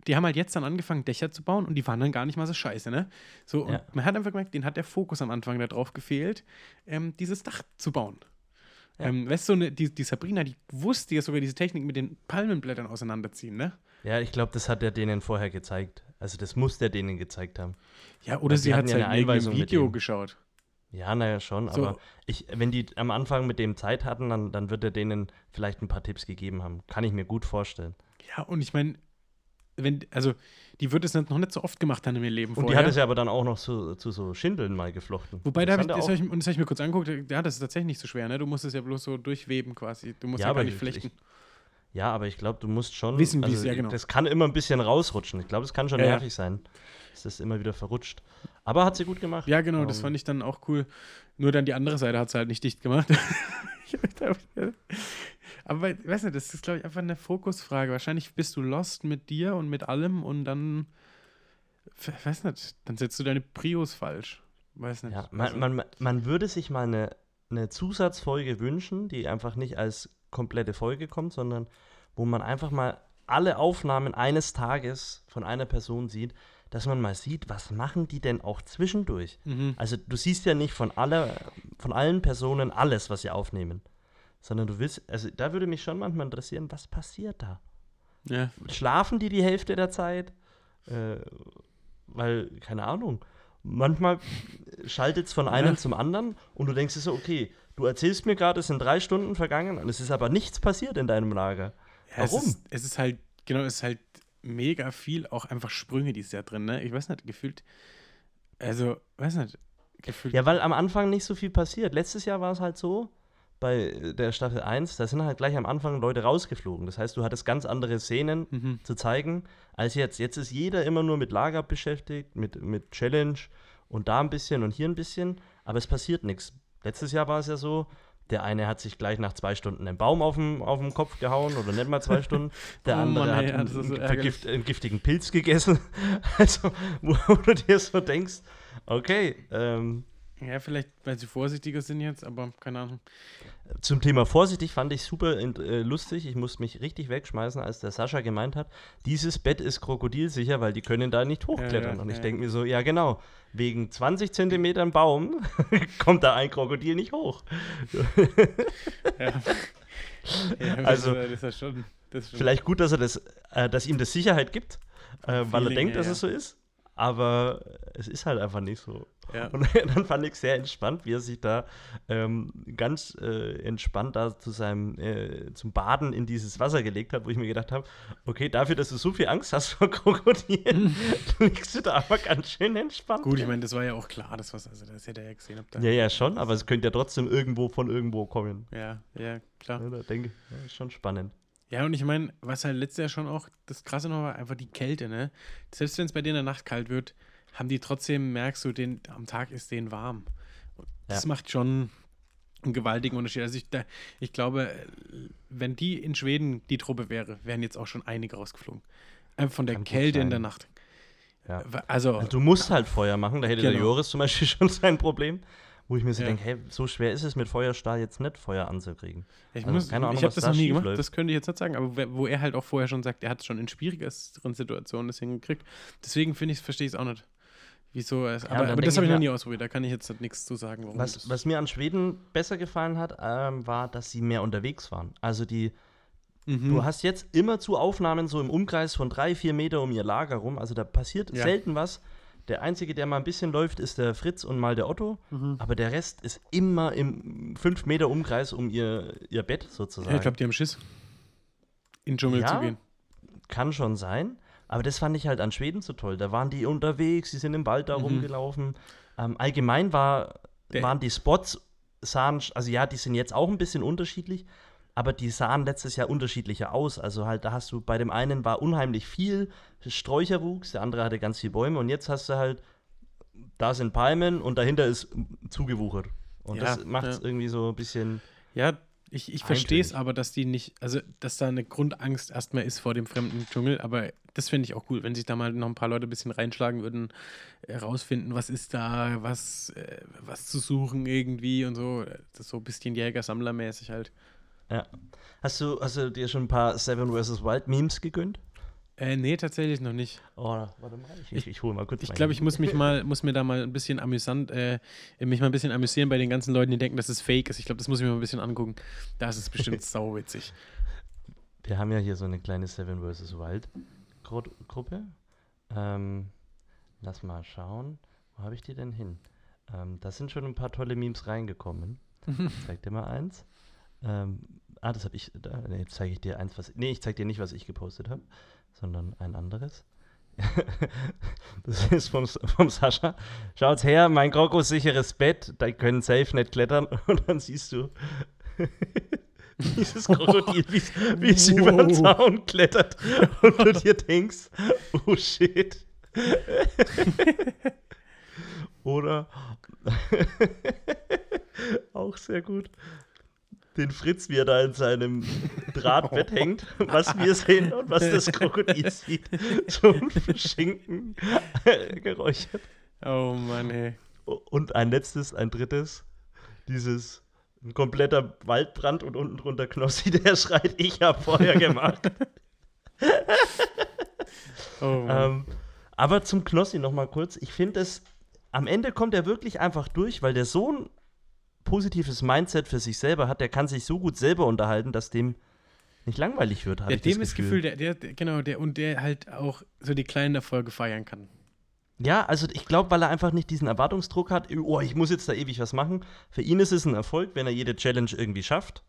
die haben halt jetzt dann angefangen, Dächer zu bauen und die waren dann gar nicht mal so scheiße, ne? So, und Ja. man hat einfach gemerkt, denen hat der Fokus am Anfang darauf gefehlt, ähm, dieses Dach zu bauen. Ja. Ähm, weißt du, so eine, die, die Sabrina, die wusste ja sogar diese Technik mit den Palmenblättern auseinanderziehen, ne? Ja, ich glaube, das hat er denen vorher gezeigt. Also das muss der denen gezeigt haben. Ja, oder Weil sie hat es ja halt eine in Einweisung mit Video geschaut. Ja, naja, schon. So. Aber ich, wenn die am Anfang mit dem Zeit hatten, dann, dann wird er denen vielleicht ein paar Tipps gegeben haben. Kann ich mir gut vorstellen. Ja, und ich meine, wenn, also, die wird es noch nicht so oft gemacht haben in ihrem Leben Und die vorher. hat es ja aber dann auch noch zu, zu so Schindeln mal geflochten. Wobei, da hab ich, das auch- habe ich, und das hab ich mir kurz angeguckt, ja, das ist tatsächlich nicht so schwer, ne? Du musst es ja bloß so durchweben quasi. Du musst Ja, ja, aber gar nicht ich- flechten. Ja, aber ich glaube, du musst schon. Wissen, wie also, es- ja, genau. Das kann immer ein bisschen rausrutschen. Ich glaube, es kann schon Ja, nervig sein, dass das immer wieder verrutscht. Aber hat sie gut gemacht. Ja, genau, das Ähm, fand ich dann auch cool. Nur dann die andere Seite hat es halt nicht dicht gemacht. *laughs* Ich hab gedacht, aber ich weiß nicht, das ist, glaube ich, einfach eine Fokusfrage. Wahrscheinlich bist du lost mit dir und mit allem und dann, weiß nicht, dann setzt du deine Prios falsch. Weiß nicht. Ja, man, Also- man, man würde sich mal eine, eine Zusatzfolge wünschen, die einfach nicht als komplette Folge kommt, sondern wo man einfach mal alle Aufnahmen eines Tages von einer Person sieht, dass man mal sieht, was machen die denn auch zwischendurch. Mhm. Also du siehst ja nicht von, aller, von allen Personen alles, was sie aufnehmen, sondern du willst, also da würde mich schon manchmal interessieren, was passiert da? Ja. Schlafen die die Hälfte der Zeit? Äh, weil, keine Ahnung, manchmal schaltet es von einem Ja. zum anderen und du denkst dir so, okay, du erzählst mir gerade, es sind drei Stunden vergangen und es ist aber nichts passiert in deinem Lager. Ja, Es Warum? ist, es ist halt, genau, es ist halt mega viel, auch einfach Sprünge, die ist ja drin, ne? Ich weiß nicht, gefühlt, also, weiß nicht, gefühlt. Ja, weil am Anfang nicht so viel passiert. Letztes Jahr war es halt so, bei der Staffel 1, da sind halt gleich am Anfang Leute rausgeflogen. Das heißt, du hattest ganz andere Szenen Mhm. zu zeigen als jetzt. Jetzt ist jeder immer nur mit Lager beschäftigt, mit, mit Challenge und da ein bisschen und hier ein bisschen, aber es passiert nichts. Letztes Jahr war es ja so, der eine hat sich gleich nach zwei Stunden einen Baum auf den, auf den Kopf gehauen oder nicht mal zwei *laughs* Stunden. Der Oh andere Mann, hat ey, ja, einen, so vergift, einen giftigen Pilz gegessen. *laughs* Also, wo, wo du dir so denkst, okay, ähm, Ja, vielleicht, weil sie vorsichtiger sind jetzt, aber keine Ahnung. Zum Thema vorsichtig fand ich super äh, lustig. Ich musste mich richtig wegschmeißen, als der Sascha gemeint hat, dieses Bett ist krokodilsicher, weil die können da nicht hochklettern. ja, Und ich ja. denke mir so, ja genau, wegen 20 Zentimetern Baum *laughs* kommt da ein Krokodil nicht hoch. Ja. *laughs* Also, das schon. Das Vielleicht gut, dass er das, äh, dass ihm das Sicherheit gibt, äh, weil er denkt, dass es so ist. Aber es ist halt einfach nicht so. Ja. Und *laughs* dann fand ich sehr entspannt, wie er sich da ähm, ganz äh, entspannt da zu seinem, äh, zum Baden in dieses Wasser gelegt hat, wo ich mir gedacht habe, okay, dafür, dass du so viel Angst hast vor Krokodilen, *laughs* *laughs* liegst du da aber ganz schön entspannt. Gut, ich meine, das war ja auch klar, das was, also das hätte er ja gesehen. Ob da, Ja, ja, schon, aber es könnte ja trotzdem irgendwo von irgendwo kommen. ja, ja, klar. Ja, da denke ich, ist schon spannend. Ja, und ich meine, was halt letztes Jahr schon auch das Krasse noch war, einfach die Kälte, ne? Selbst wenn es bei dir in der Nacht kalt wird, haben die trotzdem, merkst du, den, am Tag ist denen warm. Und Das Ja. macht schon einen gewaltigen Unterschied. Also ich, da, ich glaube, äh, wenn die in Schweden die Truppe wäre, wären jetzt auch schon einige rausgeflogen. Einfach von der Kann Kälte in der Nacht. Ja. Also, Du musst halt Feuer machen, da hätte der Genau. Joris zum Beispiel *laughs* schon sein Problem. Wo ich mir so Ja. denke, hey, so schwer ist es mit Feuerstahl jetzt nicht, Feuer anzukriegen. ich, also muss, keine Ahnung, ich habe was das da noch nie gemacht, läuft. das könnte ich jetzt nicht sagen, aber wo er halt auch vorher schon sagt, er hat es schon in schwierigeren Situationen das hingekriegt. Deswegen finde ich, verstehe ich es auch nicht. Wieso es, und aber, das habe ich noch nie ausprobiert, da kann ich jetzt halt nichts zu sagen. Warum Was, was mir an Schweden besser gefallen hat, ähm, war, dass sie mehr unterwegs waren. Also die, Mhm. du hast jetzt immer zu Aufnahmen so im Umkreis von drei, vier Meter um ihr Lager rum. Also da passiert Ja. selten was. Der Einzige, der mal ein bisschen läuft, ist der Fritz und mal der Otto. Mhm. Aber der Rest ist immer im fünf Meter Umkreis um ihr, ihr Bett sozusagen. Ja, ich glaube, die haben Schiss, in den Dschungel Ja, zu gehen. Kann schon sein. Aber das fand ich halt an Schweden so toll. Da waren die unterwegs, die sind im Wald da Mhm. rumgelaufen. Ähm, allgemein war, Der- waren die Spots, sahen, also ja, die sind jetzt auch ein bisschen unterschiedlich, aber die sahen letztes Jahr unterschiedlicher aus. Also halt, da hast du, bei dem einen war unheimlich viel Sträucherwuchs, der andere hatte ganz viele Bäume und jetzt hast du halt, da sind Palmen und dahinter ist zugewuchert. Und Ja, das macht es ja. irgendwie so ein bisschen. Ja, ich, ich verstehe es aber, dass die nicht, also dass da eine Grundangst erstmal ist vor dem fremden Dschungel, aber das finde ich auch cool, wenn sich da mal noch ein paar Leute ein bisschen reinschlagen würden, herausfinden, was ist da, was, äh, was zu suchen irgendwie und so. Das ist so ein bisschen Jäger-Sammler-mäßig halt. Ja. Hast du, hast du dir schon ein paar Seven vs. Wild Memes gegönnt? Äh, nee, tatsächlich noch nicht. Oh, warte mal, ich, ich, ich hole mal kurz Ich glaube, ich muss mich mal, *laughs* muss mir da mal ein bisschen amüsant, äh, mich mal ein bisschen amüsieren bei den ganzen Leuten, die denken, dass es fake ist. Ich glaube, das muss ich mir mal ein bisschen angucken. Da ist es bestimmt *laughs* sauwitzig. Wir haben ja hier so eine kleine Seven vs. Wild Gruppe. Ähm, lass mal schauen. Wo habe ich die denn hin? Ähm, da sind schon ein paar tolle Memes reingekommen. *laughs* Ich zeig dir mal eins. Ähm, ah, das habe ich. Da, nee, jetzt zeige ich dir eins, was. Nee, ich zeige dir nicht, was ich gepostet habe, sondern ein anderes. *laughs* das ist vom, vom Sascha. Schaut her, mein Kroko-sicheres Bett. Da können safe nicht klettern. *laughs* Und dann siehst du *laughs* dieses Krokodil, wie es- es über den Wow. Zaun klettert. Und du dir denkst, oh shit. Oder *laughs* auch sehr gut. Den Fritz, wie er da in seinem Drahtbett *laughs* hängt, was wir sehen und was das Krokodil sieht. Zum Schinken geräuchert. Oh Mann, ey. Und ein letztes, ein drittes, dieses ein kompletter Waldbrand und unten drunter Knossi, *laughs* der schreit, ich hab Feuer gemacht. Oh, ähm, aber zum Knossi noch mal kurz. Ich finde es, am Ende kommt er wirklich einfach durch, weil der so ein positives Mindset für sich selber hat. Der kann sich so gut selber unterhalten, dass dem nicht langweilig wird. ja, ich das dem ist Gefühl, der, der, der, genau, der und der halt auch so die kleinen Erfolge feiern kann. Ja, also ich glaube, weil er einfach nicht diesen Erwartungsdruck hat, oh, ich muss jetzt da ewig was machen. Für ihn ist es ein Erfolg, wenn er jede Challenge irgendwie schafft.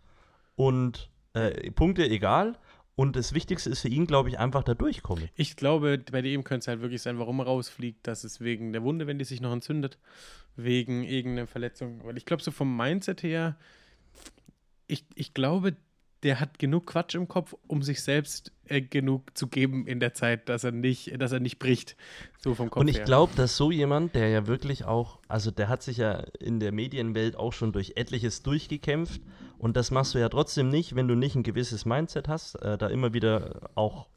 Und äh, Punkte egal. Und das Wichtigste ist für ihn, glaube ich, einfach da durchkommen. Ich glaube, bei dem könnte es halt wirklich sein, warum er rausfliegt, dass es wegen der Wunde, wenn die sich noch entzündet, wegen irgendeiner Verletzung. Weil ich glaube, so vom Mindset her, ich, ich glaube, der hat genug Quatsch im Kopf, um sich selbst äh, genug zu geben in der Zeit, dass er nicht, dass er nicht bricht. So vom Kopf Und ich glaube, dass so jemand, der ja wirklich auch, also der hat sich ja in der Medienwelt auch schon durch etliches durchgekämpft. Und das machst du ja trotzdem nicht, wenn du nicht ein gewisses Mindset hast, äh, da immer wieder auch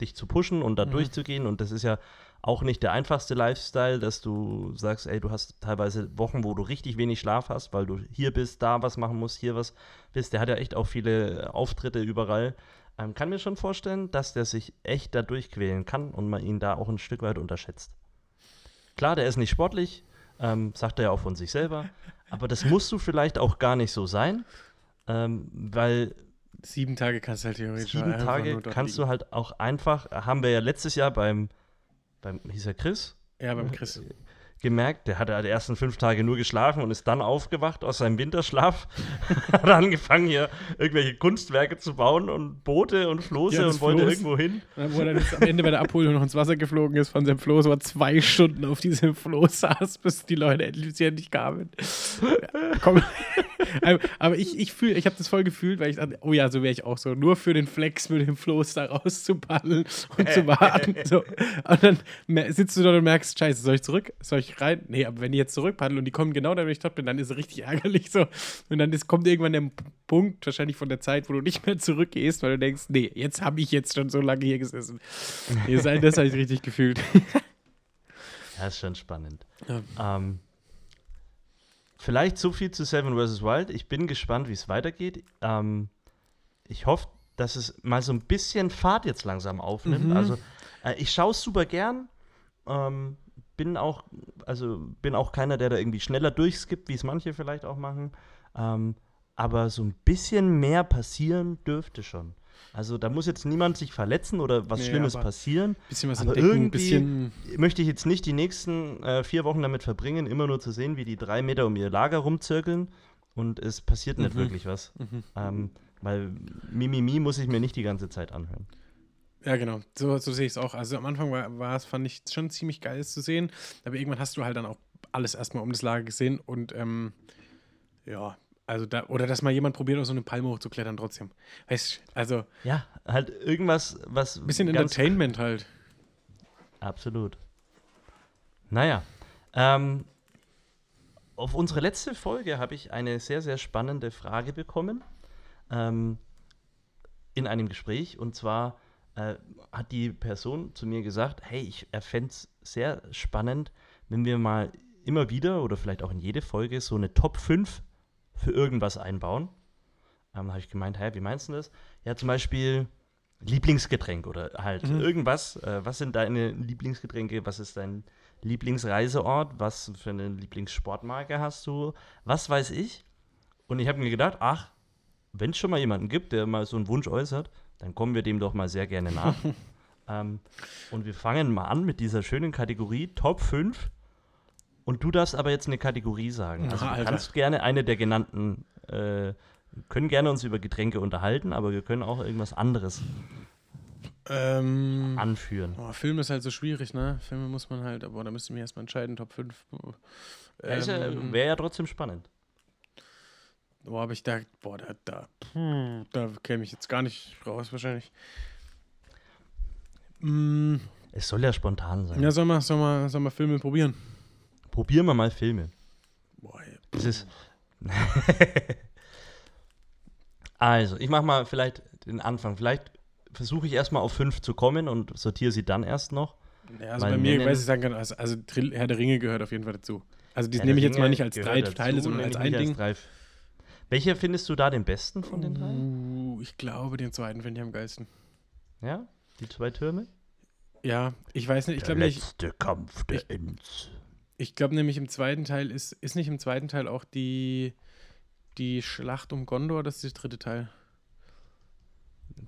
dich zu pushen und da Mhm. durchzugehen. Und das ist ja auch nicht der einfachste Lifestyle, dass du sagst, ey, du hast teilweise Wochen, wo du richtig wenig Schlaf hast, weil du hier bist, da was machen musst, hier was bist. Der hat ja echt auch viele Auftritte überall. Ähm, kann mir schon vorstellen, dass der sich echt da durchquälen kann und man ihn da auch ein Stück weit unterschätzt. Klar, der ist nicht sportlich, ähm, sagt er ja auch von sich selber, aber das musst du vielleicht auch gar nicht so sein, ähm, weil Sieben Tage kannst du halt theoretisch sieben Tage kannst liegen. du halt auch einfach, haben wir ja letztes Jahr beim, beim hieß er Chris, Ja, beim Chris. gemerkt, der hatte die ersten fünf Tage nur geschlafen und ist dann aufgewacht aus seinem Winterschlaf, *laughs* hat angefangen hier irgendwelche Kunstwerke zu bauen und Boote und Floße Ja, und wollte Floß. irgendwo hin. Wo er dann am Ende bei der Abholung noch ins Wasser geflogen ist von seinem Floß, wo er zwei Stunden auf diesem Floß saß, bis die Leute endlich endlich kamen. Ja, komm. Aber ich, ich fühle, ich habe das voll gefühlt, weil ich dachte, oh ja, so wäre ich auch so. Nur für den Flex mit dem Floß da rauszupaddeln und zu warten. So. Und dann sitzt du dort und merkst, scheiße, soll ich zurück? Soll ich rein? Nee, aber wenn ich jetzt zurückpaddel und die kommen genau da, wenn ich dort bin, dann ist es richtig ärgerlich so. Und dann ist, kommt irgendwann der Punkt, wahrscheinlich von der Zeit, wo du nicht mehr zurückgehst, weil du denkst, nee, jetzt habe ich jetzt schon so lange hier gesessen. Nee, das, das habe ich richtig gefühlt. Ja, ist schon spannend. Ja. Ähm, vielleicht so viel zu Seven vs. Wild. Ich bin gespannt, wie es weitergeht. Ähm, ich hoffe, dass es mal so ein bisschen Fahrt jetzt langsam aufnimmt. Mhm. Also äh, ich schaue es super gern. Ähm, bin auch, also bin auch keiner, der da irgendwie schneller durchskippt, wie es manche vielleicht auch machen. Ähm, aber so ein bisschen mehr passieren dürfte schon. Also da muss jetzt niemand sich verletzen oder was Nee, Schlimmes passieren. Bisschen was Aber entdecken, irgendwie- bisschen. möchte ich jetzt nicht die nächsten äh, vier Wochen damit verbringen, immer nur zu sehen, wie die drei Meter um ihr Lager rumzirkeln und es passiert nicht Mhm. wirklich was. Mhm. Ähm, weil Mimimi muss ich mir nicht die ganze Zeit anhören. Ja, genau. So, so sehe ich es auch. Also am Anfang war, war es, fand ich schon ziemlich geil, es zu sehen. Aber irgendwann hast du halt dann auch alles erstmal um das Lager gesehen und ähm, ja, also da, oder dass mal jemand probiert, auf so eine Palme hochzuklettern trotzdem. Weißt du, also Ja, halt irgendwas, was. ein bisschen Entertainment halt. Absolut. Naja, ähm, auf unsere letzte Folge habe ich eine sehr, sehr spannende Frage bekommen ähm, in einem Gespräch. Und zwar äh, hat die Person zu mir gesagt, hey, ich fände es sehr spannend, wenn wir mal immer wieder oder vielleicht auch in jede Folge so eine Top 5 für irgendwas einbauen. Ähm, da habe ich gemeint, hä, wie meinst du das? Ja, zum Beispiel Lieblingsgetränk oder halt Mhm. irgendwas. Äh, was sind deine Lieblingsgetränke? Was ist dein Lieblingsreiseort? Was für eine Lieblingssportmarke hast du? Was weiß ich? Und ich habe mir gedacht, ach, wenn es schon mal jemanden gibt, der mal so einen Wunsch äußert, dann kommen wir dem doch mal sehr gerne nach. *laughs* ähm, und wir fangen mal an mit dieser schönen Kategorie Top 5. Und du darfst aber jetzt eine Kategorie sagen. Also Na, du kannst gerne eine der genannten, äh, wir können gerne uns über Getränke unterhalten, aber wir können auch irgendwas anderes Ähm, anführen. oh, Film ist halt so schwierig, ne? Filme muss man halt, aber da müsste ich mich erstmal entscheiden, Top 5. Ja, ist ja- Ähm, Wäre ja trotzdem spannend. Boah, aber ich da, boah, da, da, puh, da käme ich jetzt gar nicht raus wahrscheinlich. Mm, Es soll ja spontan sein. ja, soll mal, soll mal, soll mal Filme probieren. Probieren wir mal Filme. Boah, ey. Das ist *laughs* also, ich mache mal vielleicht den Anfang. Vielleicht versuche ich erstmal auf fünf zu kommen und sortiere sie dann erst noch. Ja, also bei mir, nennen- weiß ich sagen kann, also, also Herr der Ringe gehört auf jeden Fall dazu. Also die nehme ich jetzt mal nicht als drei Teile, sondern als ich ein Ding. drei- Welcher findest du da den besten von den drei? Uh, ich glaube, den zweiten finde ich am geilsten. Ja? Die zwei Türme? Ja, ich weiß nicht, ich glaube nicht. letzte Kampf der ich- Ents. Ich glaube nämlich im zweiten Teil ist, ist nicht im zweiten Teil auch die, die Schlacht um Gondor, das ist der dritte Teil.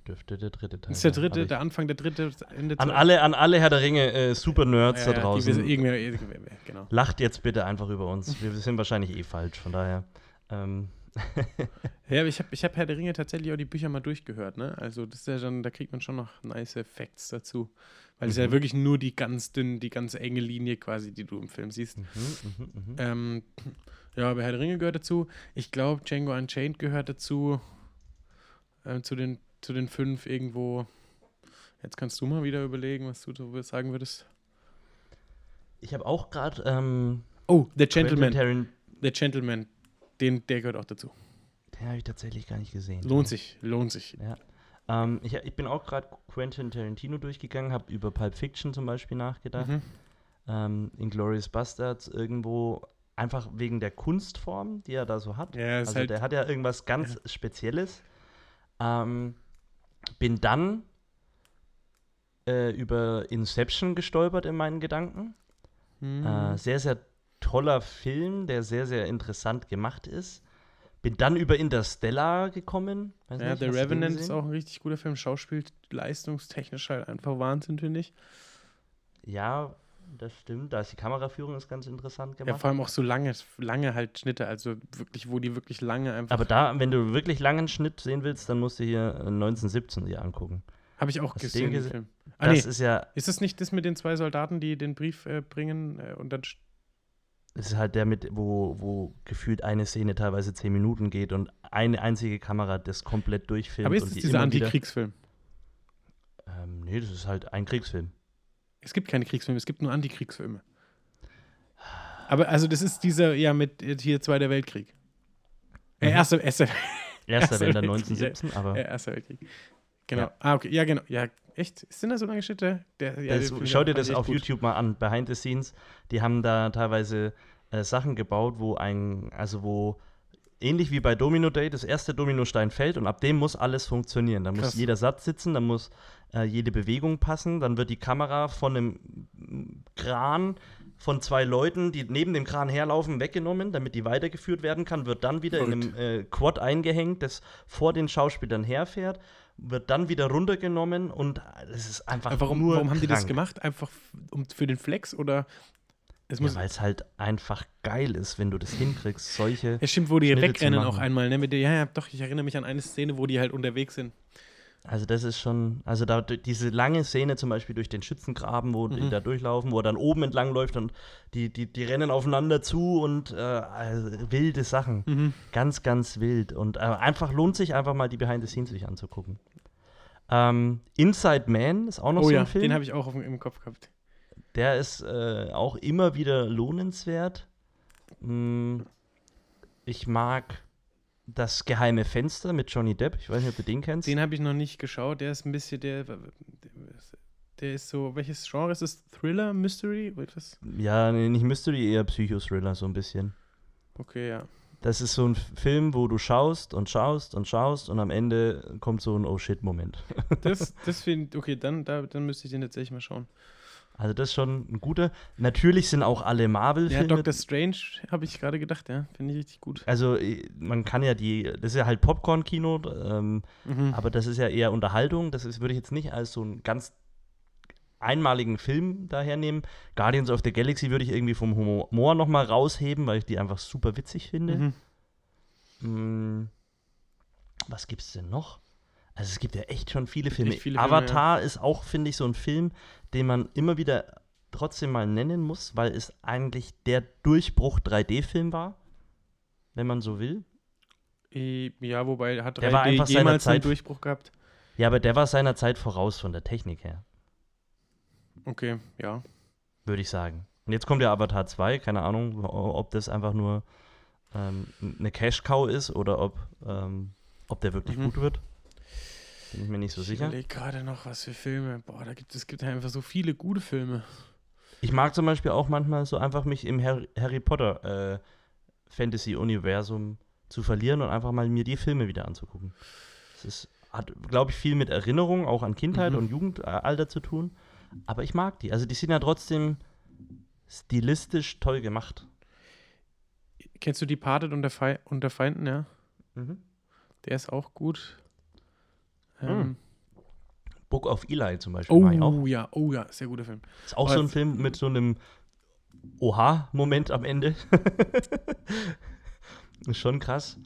Dürfte der dritte Teil Das ist der dritte, der Anfang, der dritte, das Ende. An alle, an alle Herr der Ringe äh, Super-Nerds Ja, da ja, draußen. Die, wissen- irgendwer, irgendwer, *laughs* genau. Lacht jetzt bitte einfach über uns. Wir sind wahrscheinlich eh falsch, von daher. Ähm, *laughs* Ja, aber ich habe ich hab Herr der Ringe tatsächlich auch die Bücher mal durchgehört, ne? Also das ist ja schon, da kriegt man schon noch nice Facts dazu. Weil es ist ja Mhm. wirklich nur die ganz dünn, die ganz enge Linie quasi, die du im Film siehst. mhm, mhm, mhm. Ähm, ja, aber Herr der Ringe gehört dazu. Ich glaube, Django Unchained gehört dazu. Ähm, zu, den, zu den fünf irgendwo. Jetzt kannst du mal wieder überlegen, was du so sagen würdest. Ich habe auch gerade ähm, Oh, The Gentleman. The Gentleman. Den, der gehört auch dazu. Den habe ich tatsächlich gar nicht gesehen. Lohnt sich, lohnt sich. Ja. Ähm, ich, ich bin auch gerade Quentin Tarantino durchgegangen, habe über Pulp Fiction zum Beispiel nachgedacht. Mhm. Ähm, Inglourious Bastards irgendwo einfach wegen der Kunstform, die er da so hat. Ja, also halt. der hat ja irgendwas ganz Spezielles. Ähm, bin dann äh, über Inception gestolpert in meinen Gedanken. Mhm. Äh, sehr, sehr toller Film, der sehr, sehr interessant gemacht ist. Bin dann über Interstellar gekommen. Weiß ja, nicht, The Revenant ist auch ein richtig guter Film. Schauspiel leistungstechnisch halt einfach Wahnsinn, finde ich. Ja, das stimmt. Da ist die Kameraführung ist ganz interessant Ja, gemacht. vor allem auch so lange, lange halt Schnitte, also wirklich, wo die wirklich lange einfach. Aber da, wenn du wirklich langen Schnitt sehen willst, dann musst du hier äh, 1917 dir angucken. Habe ich auch Hast gesehen. den gese-. Ah, nee. das ist ja, Ist das nicht das mit den zwei Soldaten, die den Brief äh, bringen äh, und dann. Das ist halt der mit, wo, wo gefühlt eine Szene teilweise 10 Minuten geht und eine einzige Kamera das komplett durchfilmt. Aber ist es die dieser Antikriegsfilm? Ähm, nee, das ist halt ein Kriegsfilm. Es gibt keine Kriegsfilme, es gibt nur Antikriegsfilme. Aber also, das ist dieser, ja, mit äh, hier Zweiter Weltkrieg. Äh, Mhm. erster, erster, Erster Erster Weltkrieg, 1917, aber äh, erster Weltkrieg. Genau. Ja. Ah, okay. Ja, genau. Ja, echt? Sind da so lange Schnitte? Der, ja, das, schau dir das auf gut. YouTube mal an, behind the scenes. Die haben da teilweise äh, Sachen gebaut, wo ein, also wo ähnlich wie bei Domino Day das erste Dominostein fällt und ab dem muss alles funktionieren. Da muss Krass. jeder Satz sitzen, da muss äh, jede Bewegung passen, dann wird die Kamera von einem Kran von zwei Leuten, die neben dem Kran herlaufen, weggenommen, damit die weitergeführt werden kann, wird dann wieder in einem äh, Quad eingehängt, das vor den Schauspielern herfährt, wird dann wieder runtergenommen und es ist einfach Warum, nur warum haben die das krank. gemacht? Einfach um, für den Flex oder? Es Ja, weil es halt einfach geil ist, wenn du das hinkriegst, solche. ja, stimmt, wo die Schnitte wegrennen auch einmal. Ne? Mit der, ja, ja, doch, ich erinnere mich an eine Szene, wo die halt unterwegs sind. Also das ist schon, also da diese lange Szene zum Beispiel durch den Schützengraben, wo die Mhm. da durchlaufen, wo er dann oben entlang läuft und die, die, die rennen aufeinander zu und äh, also wilde Sachen. Mhm. Ganz, ganz wild. Und äh, einfach lohnt sich einfach mal die Behind the Scenes sich anzugucken. Ähm, Inside Man ist auch noch Oh so ja, ein Film. den habe ich auch auf, im Kopf gehabt. Der ist äh, auch immer wieder lohnenswert. Mm, ich mag das geheime Fenster mit Johnny Depp. Ich weiß nicht, ob du den kennst. Den habe ich noch nicht geschaut. Der ist ein bisschen der. Der ist so. Welches Genre ist es? Thriller, Mystery? Was? ja, nee, nicht Mystery, eher Psychothriller so ein bisschen. Okay, ja. Das ist so ein Film, wo du schaust und schaust und schaust und am Ende kommt so ein Oh shit-Moment. Das, *laughs* das finde Okay, dann, da, dann müsste ich den tatsächlich mal schauen. Also das ist schon ein guter. Natürlich sind auch alle Ja, Marvel-Filme. Doctor Strange habe ich gerade gedacht, ja. Finde ich richtig gut. also äh, man kann ja die, das ist ja halt Popcorn-Kino, ähm, Mhm. aber das ist ja eher Unterhaltung. Das ist, würde ich jetzt nicht als so einen ganz einmaligen Film dahernehmen. Guardians of the Galaxy würde ich irgendwie vom Humor nochmal rausheben, weil ich die einfach super witzig finde. Mhm. Mm, was gibt's denn noch? Also es gibt ja echt schon viele Filme. viele Filme, Avatar ist auch, finde ich, so ein Film, den man immer wieder trotzdem mal nennen muss, weil es eigentlich der Durchbruch 3D-Film war, wenn man so will. Ja, wobei hat Der war 3D einfach jemals einen Zeit- Durchbruch gehabt. Ja, aber der war seiner Zeit voraus von der Technik her, Okay, ja. würde ich sagen. Und jetzt kommt ja Avatar 2, keine Ahnung, ob das einfach nur ähm, eine Cash-Cow ist oder ob, ähm, ob der wirklich Mhm. gut wird. Bin ich mir nicht so ich sicher. überlege gerade noch, was für Filme. Boah, da gibt es gibt ja einfach so viele gute Filme. Ich mag zum Beispiel auch manchmal so einfach mich im Harry, Harry Potter äh, Fantasy-Universum zu verlieren und einfach mal mir die Filme wieder anzugucken. Das ist, hat, glaube ich, viel mit Erinnerung, auch an Kindheit Mhm. und Jugendalter zu tun. Aber ich mag die. Also die sind ja trotzdem stilistisch toll gemacht. Kennst du die Parted unter, Fei unter Feinden, ja? Mhm. Der ist auch gut. Hm. Book of Eli zum Beispiel ich oh ja, oh ja, sehr guter Film. Ist auch Aber so ein Film mit so einem Oha-Moment am Ende. *laughs* ist schon krass.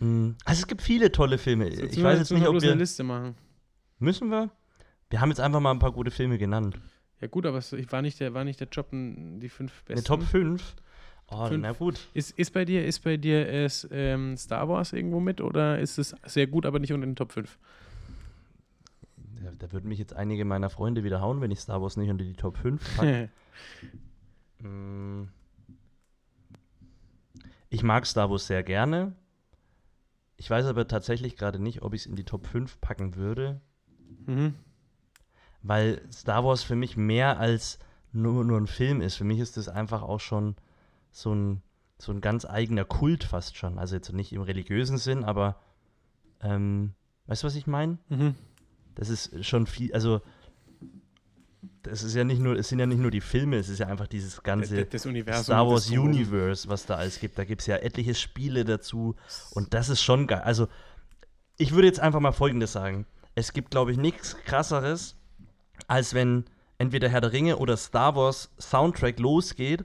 Mm, Also es gibt viele tolle Filme. Jetzt Ich wir- weiß jetzt nicht, wir ob bloß eine wir... Liste machen. Müssen wir? Wir haben jetzt einfach mal ein paar gute Filme genannt. Ja gut, aber es war nicht der, war nicht der Job die fünf besten. Eine Top 5? Oh, Fünf. na gut. Ist, ist bei dir, ist bei dir es, ähm, Star Wars irgendwo mit oder ist es sehr gut, aber nicht unter den Top 5? Da, da würden mich jetzt einige meiner Freunde wieder hauen, wenn ich Star Wars nicht unter die Top 5 packe. *laughs* Mm. Ich mag Star Wars sehr gerne. Ich weiß aber tatsächlich gerade nicht, ob ich es in die Top 5 packen würde, mhm. weil Star Wars für mich mehr als nur, nur ein Film ist. Für mich ist das einfach auch schon so ein, so ein ganz eigener Kult fast schon. Also jetzt nicht im religiösen Sinn, aber ähm, weißt du, was ich meine? Mhm. Das ist schon viel, also das ist ja nicht nur, es sind ja nicht nur die Filme, es ist ja einfach dieses ganze das Universum. Star das Wars. Universe, was da alles gibt. Da gibt es ja etliche Spiele dazu und das ist schon geil. Also ich würde jetzt einfach mal Folgendes sagen. Es gibt, glaube ich, nichts krasseres, als wenn entweder Herr der Ringe oder Star Wars Soundtrack losgeht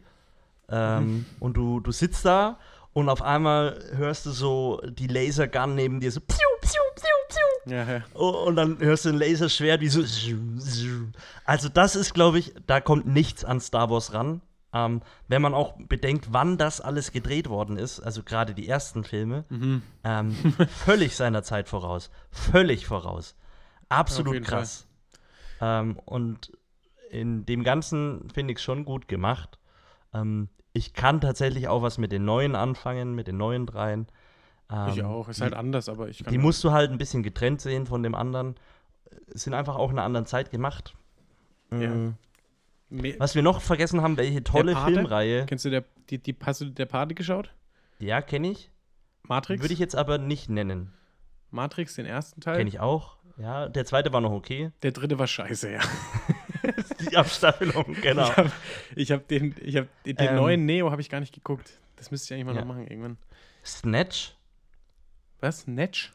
ähm, und du, du sitzt da und auf einmal hörst du so die Lasergun neben dir so piu, piu, piu, piu. Ja, ja. Oh, und dann hörst du ein Laserschwert, wie so. Also, das ist, glaube ich, da kommt nichts an Star Wars ran. Ähm, wenn man auch bedenkt, wann das alles gedreht worden ist, also gerade die ersten Filme, Mhm. ähm, *laughs* völlig seiner Zeit voraus. Völlig voraus. Absolut krass. Ähm, und in dem Ganzen finde ich es schon gut gemacht. Ähm, ich kann tatsächlich auch was mit den neuen anfangen, mit den neuen dreien. Ich Ähm, auch. Ist die- halt anders, aber ich kann. die musst du halt ein bisschen getrennt sehen von dem anderen. Sind einfach auch in einer anderen Zeit gemacht. Ja. Me- Was wir noch vergessen haben, welche tolle? Filmreihe. Kennst du der, die, die, hast du der Pate geschaut? Ja, kenne ich. Matrix? Würde ich jetzt aber nicht nennen. Matrix, den ersten Teil? Kenne ich auch. Ja, der zweite war noch okay. Der dritte war scheiße, ja. *laughs* Die Abstaffelung, *laughs* genau. Ich habe ich hab den, ich hab, den, den Ähm. neuen Neo habe ich gar nicht geguckt. Das müsste ich eigentlich mal Ja. noch machen irgendwann. Snatch. Was? Snatch?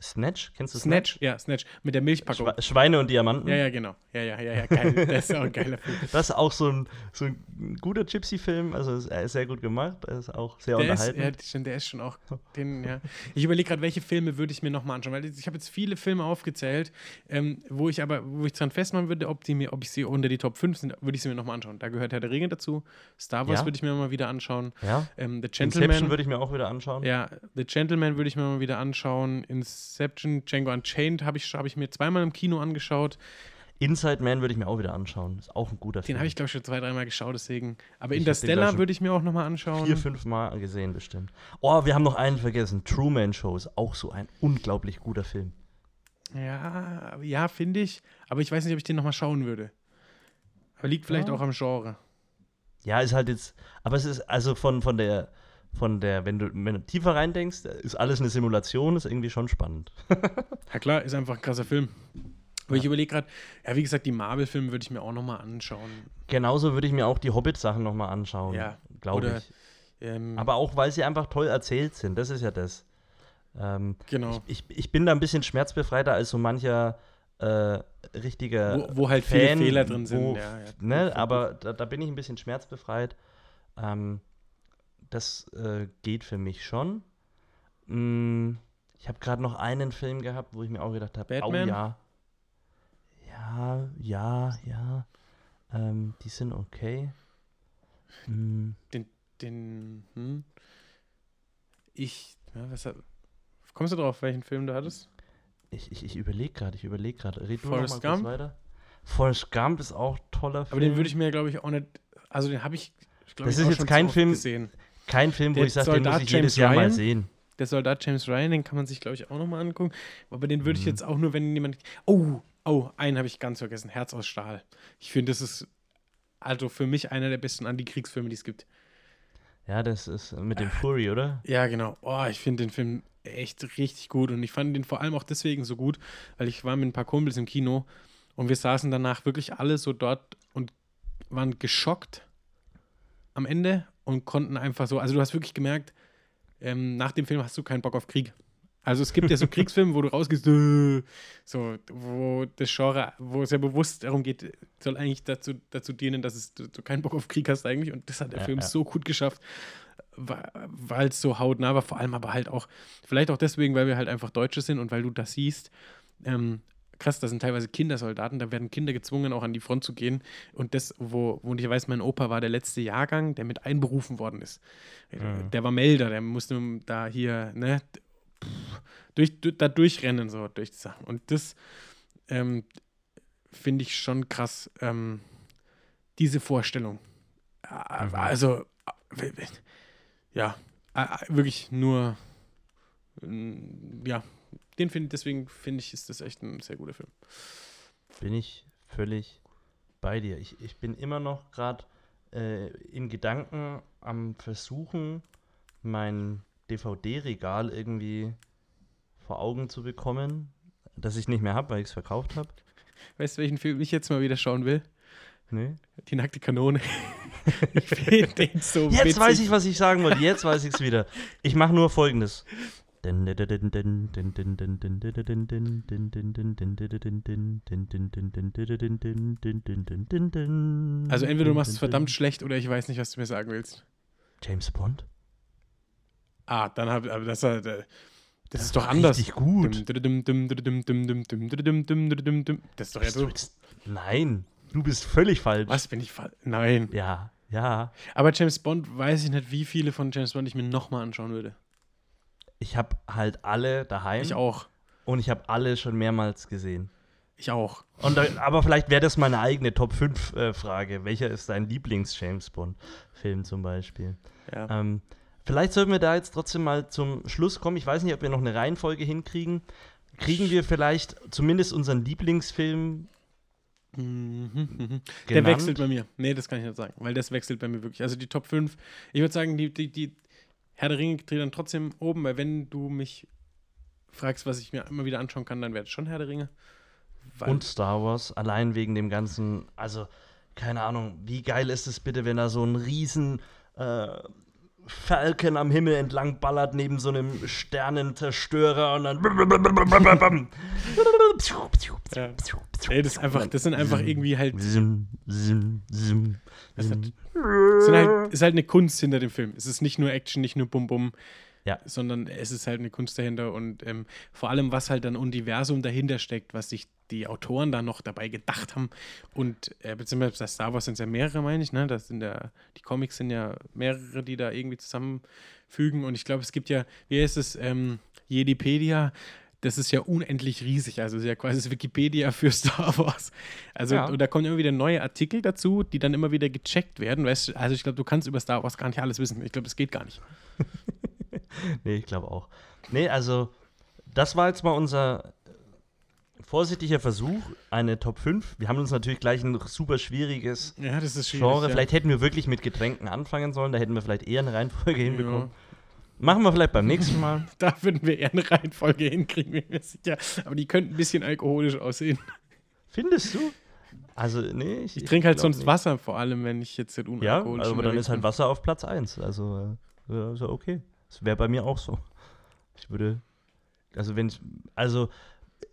Snatch? Kennst du Snatch? Ja, Snatch. Mit der Milchpackung. Schwe Schweine und Diamanten. ja, ja, genau. Ja, ja, ja, ja, geil. *laughs* Das ist auch ein geiler Film. Das ist auch so ein, so ein guter Gypsy-Film. Also ist, er ist sehr gut gemacht. Er ist auch sehr Der ist, unterhalten. ja, der ist schon auch. Den, ja. Ich überlege gerade, welche Filme würde ich mir nochmal anschauen, weil ich habe jetzt viele Filme aufgezählt, ähm, wo ich aber, wo ich dran festmachen würde, ob, die mir, ob ich sie unter die Top 5 sind, würde ich sie mir nochmal anschauen. Da gehört Herr der Ringe dazu. Star Wars Ja. würde ich mir mal wieder anschauen. ja. Ähm, The Gentleman. würde ich mir auch wieder anschauen. Ja, The Gentleman würde ich mir mal wieder anschauen. Inception, Django Unchained habe ich, hab ich mir zweimal im Kino angeschaut. Inside Man würde ich mir auch wieder anschauen. Ist auch ein guter Film. Den habe ich, glaube ich, schon zwei, dreimal geschaut, deswegen. Aber Ich Interstellar würde ich mir auch nochmal anschauen. vier, fünf Mal gesehen, bestimmt. Oh, wir haben noch einen vergessen. Truman Show ist auch so ein unglaublich guter Film. Ja, ja, finde ich. Aber ich weiß nicht, ob ich den nochmal schauen würde. Aber liegt vielleicht Ja. auch am Genre. Ja, ist halt jetzt, aber es ist also von, von der, von der, wenn du, wenn du tiefer reindenkst, ist alles eine Simulation, ist irgendwie schon spannend. *laughs* Ja klar, ist einfach ein krasser Film. Aber ich Ja. überlege gerade, ja, wie gesagt, die Marvel-Filme würde ich mir auch nochmal anschauen. Genauso würde ich mir auch die Hobbit-Sachen nochmal anschauen. Ja, Glaube ich. Ähm, Aber auch, weil sie einfach toll erzählt sind. Das ist ja das. Ähm, genau. ich, ich bin da ein bisschen schmerzbefreiter als so mancher äh, richtiger Wo, wo halt viele Fan, Fehler drin sind. wo- ja, ja. Ne, aber da, da bin ich ein bisschen schmerzbefreit. Ähm, das äh, geht für mich schon. Mm, ich habe gerade noch einen Film gehabt, wo ich mir auch gedacht habe, oh ja. Ja, ja, ja. Ähm, die sind okay. Mm, Den, hm? Ich, ja, was kommst du drauf, welchen Film du hattest? ich ich, ich überlege gerade, ich überlege gerade. Red du Forrest noch mal kurz Gump? weiter. Forrest Gump ist auch ein toller Film. Aber den würde ich mir, glaube ich, auch nicht, also den habe ich, glaube Das ich, ist auch jetzt kein Film- gesehen. Kein Film, wo Der ich sage, den muss ich jedes James Jahr mal Ryan? sehen. Der Soldat James Ryan, den kann man sich, glaube ich, auch nochmal angucken. Aber den würde ich Mhm. jetzt auch nur, wenn jemand. Oh, oh, einen habe ich ganz vergessen: Herz aus Stahl. Ich finde, das ist also für mich einer der besten Antikriegsfilme, die es gibt. Ja, das ist mit dem Fury, oder? Ja, genau. Oh, ich finde den Film echt richtig gut und ich fand den vor allem auch deswegen so gut, weil ich war mit ein paar Kumpels im Kino und wir saßen danach wirklich alle so dort und waren geschockt am Ende und konnten einfach so, also du hast wirklich gemerkt, ähm, nach dem Film hast du keinen Bock auf Krieg. Also es gibt ja so *laughs* Kriegsfilme, wo du rausgehst, äh, so, wo das Genre, wo es ja bewusst darum geht, soll eigentlich dazu, dazu dienen, dass es, du, du keinen Bock auf Krieg hast eigentlich. Und das hat der Ja, Film ja. so gut geschafft, weil es so hautnah war, vor allem aber halt auch, vielleicht auch deswegen, weil wir halt einfach Deutsche sind und weil du das siehst. Ähm, krass, da sind teilweise Kindersoldaten, da werden Kinder gezwungen, auch an die Front zu gehen. Und das, wo, wo ich weiß, mein Opa war der letzte Jahrgang, der mit einberufen worden ist. Mhm. Der war Melder, der musste da hier, ne, durch, du- da durchrennen, so durch die Sachen. Und das ähm, finde ich schon krass, ähm, diese Vorstellung. Mhm. Also, ja, wirklich nur, ja, den finde deswegen finde ich, ist das echt ein sehr guter Film. Bin ich völlig bei dir. Ich, ich bin immer noch gerade äh, in Gedanken am Versuchen, mein DVD-Regal irgendwie vor Augen zu bekommen, das ich nicht mehr habe, weil ich es verkauft habe. Weißt du, welchen Film ich jetzt mal wieder schauen will? Nee. Die nackte Kanone. ich finde den so Jetzt witzig. weiß ich, was ich sagen wollte. Jetzt weiß ich es wieder. Ich mache nur folgendes. Also entweder du machst es verdammt schlecht oder ich weiß nicht, was du mir sagen willst. James Bond? Ah, dann habe aber das, das, das ist doch anders. Richtig gut. Das ist doch ja so. Nein, du bist völlig falsch. Was bin ich falsch? Nein. Ja, ja. Aber James Bond weiß ich nicht, wie viele von James Bond ich mir nochmal anschauen würde. Ich habe halt alle daheim Ich auch. und ich habe alle schon mehrmals gesehen. Ich auch. Und da, aber vielleicht wäre das mal eine eigene Top 5 äh, Frage. Welcher ist dein Lieblings-James Bond-Film zum Beispiel? Ja. Ähm, vielleicht sollten wir da jetzt trotzdem mal zum Schluss kommen. Ich weiß nicht, ob wir noch eine Reihenfolge hinkriegen. Kriegen wir vielleicht zumindest unseren Lieblingsfilm Mhm, mhm. Der genannt? wechselt bei mir. Nee, das kann ich nicht sagen, weil das wechselt bei mir wirklich. Also die Top 5, ich würde sagen, die, die, die Herr der Ringe dreht dann trotzdem oben, weil wenn du mich fragst, was ich mir immer wieder anschauen kann, dann wäre es schon Herr der Ringe. Und Star Wars, allein wegen dem ganzen, also keine Ahnung, wie geil ist es bitte, wenn da so ein riesen äh, Falcon am Himmel entlang ballert neben so einem Sternenzerstörer und dann Ja. Ey, das, ist einfach, das sind einfach irgendwie halt, Das sim. sind halt, ist halt eine Kunst hinter dem Film. Es ist nicht nur Action, nicht nur Bum Bum, Ja. sondern es ist halt eine Kunst dahinter und ähm, vor allem, was halt ein Universum dahinter steckt, was sich die Autoren da noch dabei gedacht haben und äh, beziehungsweise bei Star Wars sind es ja mehrere, meine ich, ne? Das sind ja, die Comics sind ja mehrere, die da irgendwie zusammenfügen und ich glaube, es gibt ja, wie heißt es, ähm, Jedipedia, das ist ja unendlich riesig. Also es ist ja quasi das Wikipedia für *laughs* Star Wars. Also Ja. und da kommen immer wieder neue Artikel dazu, die dann immer wieder gecheckt werden. Weißt, also ich glaube, du kannst über Star Wars gar nicht alles wissen. Ich glaube, das geht gar nicht. *laughs* *laughs* Nee, ich glaube auch. Nee, also, das war jetzt mal unser vorsichtiger Versuch, eine Top 5. Wir haben uns natürlich gleich ein super schwieriges Ja, Genre. ja. Vielleicht hätten wir wirklich mit Getränken anfangen sollen, da hätten wir vielleicht eher eine Reihenfolge hinbekommen. Ja. Machen wir vielleicht beim nächsten Mal. *laughs* Da würden wir eher eine Reihenfolge hinkriegen, bin mir sicher. Aber die könnten ein bisschen alkoholisch aussehen. Findest du? Also, nee, ich, Ich trinke halt sonst nicht. Wasser, vor allem, wenn ich jetzt nicht Ja, unalkoholisch aber dann ist halt bin. Wasser auf Platz 1. Also, äh, ja, ja okay. Das wäre bei mir auch so. Ich würde, also wenn ich, also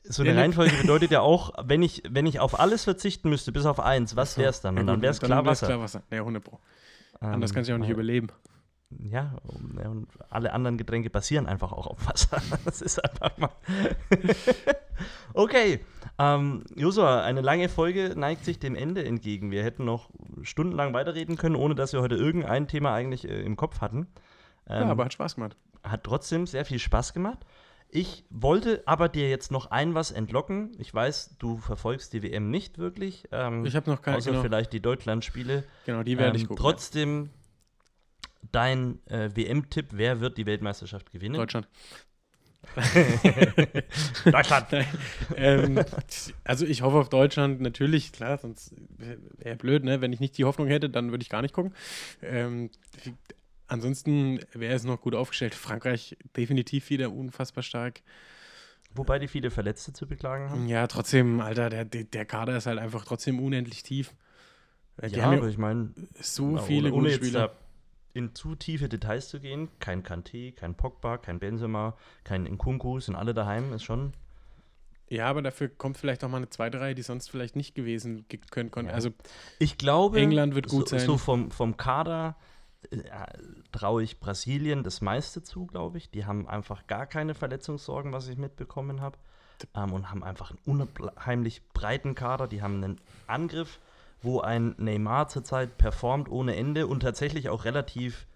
so eine ne- Reihenfolge bedeutet ja auch, wenn ich, wenn ich auf alles verzichten müsste, bis auf eins, was wäre es dann? Und dann wäre es klar Wasser. klar Wasser. Ja, 100 Pro. Anders Ähm, kannst du ja auch nicht weil- überleben. Ja, ja, und alle anderen Getränke basieren einfach auch auf Wasser. *laughs* Das ist einfach mal. *laughs* okay. Ähm, Josua, eine lange Folge neigt sich dem Ende entgegen. Wir hätten noch stundenlang weiterreden können, ohne dass wir heute irgendein Thema eigentlich äh, im Kopf hatten. Ja, Ähm, aber hat Spaß gemacht. hat trotzdem sehr viel Spaß gemacht. Ich wollte aber dir jetzt noch ein was entlocken. Ich weiß, du verfolgst die WM nicht wirklich. Ähm, Ich habe noch keine, außer genau, vielleicht die Deutschlandspiele. genau, die werde ich Ähm, gucken. Trotzdem dein äh, WM-Tipp, wer wird die Weltmeisterschaft ja. gewinnen? Deutschland. *laughs* Deutschland. Ähm, also ich hoffe auf Deutschland, natürlich, klar, sonst wäre blöd, ne? Wenn ich nicht die Hoffnung hätte, dann würde ich gar nicht gucken. Ähm, ansonsten wäre es noch gut aufgestellt. Frankreich definitiv wieder unfassbar stark. Wobei die viele Verletzte zu beklagen haben. Ja, trotzdem, Alter, der, der der Kader ist halt einfach trotzdem unendlich tief. Die ja, aber ich meine, so viele ohne, ohne gute Spieler. in zu tiefe Details zu gehen, kein Kanté, kein Pogba, kein Benzema, kein Nkunku, sind alle daheim, ist schon. Ja, aber dafür kommt vielleicht auch mal eine zweite Reihe, die sonst vielleicht nicht gewesen ge- können konnte. Ja. Also Ich glaube, England wird gut so, sein. so vom, vom Kader traue ich Brasilien das meiste zu, glaube ich. Die haben einfach gar keine Verletzungssorgen, was ich mitbekommen habe. Ähm, und haben einfach einen unheimlich breiten Kader. Die haben einen Angriff, wo ein Neymar zurzeit performt ohne Ende und tatsächlich auch relativ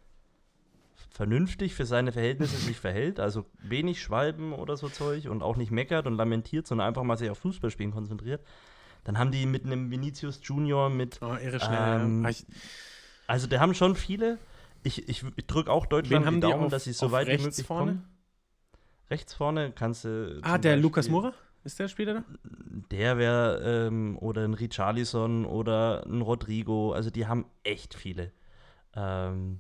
vernünftig für seine Verhältnisse sich verhält. Also wenig Schwalben oder so Zeug und auch nicht meckert und lamentiert, sondern einfach mal sich auf Fußballspielen konzentriert. Dann haben die mit einem Vinicius Junior, mit oh, irre schnell. Ähm, ja. Also, der haben schon viele. Ich, ich, ich drücke auch Deutschland wen haben die Daumen, auf, dass sie so weit wie rechts möglich vorne? kommen. Rechts vorne kannst du. Ah, der Beispiel- Lukas Moura? Ist der Spieler da? Der wäre, ähm, oder ein Richarlison oder ein Rodrigo. Also, die haben echt viele. Ähm,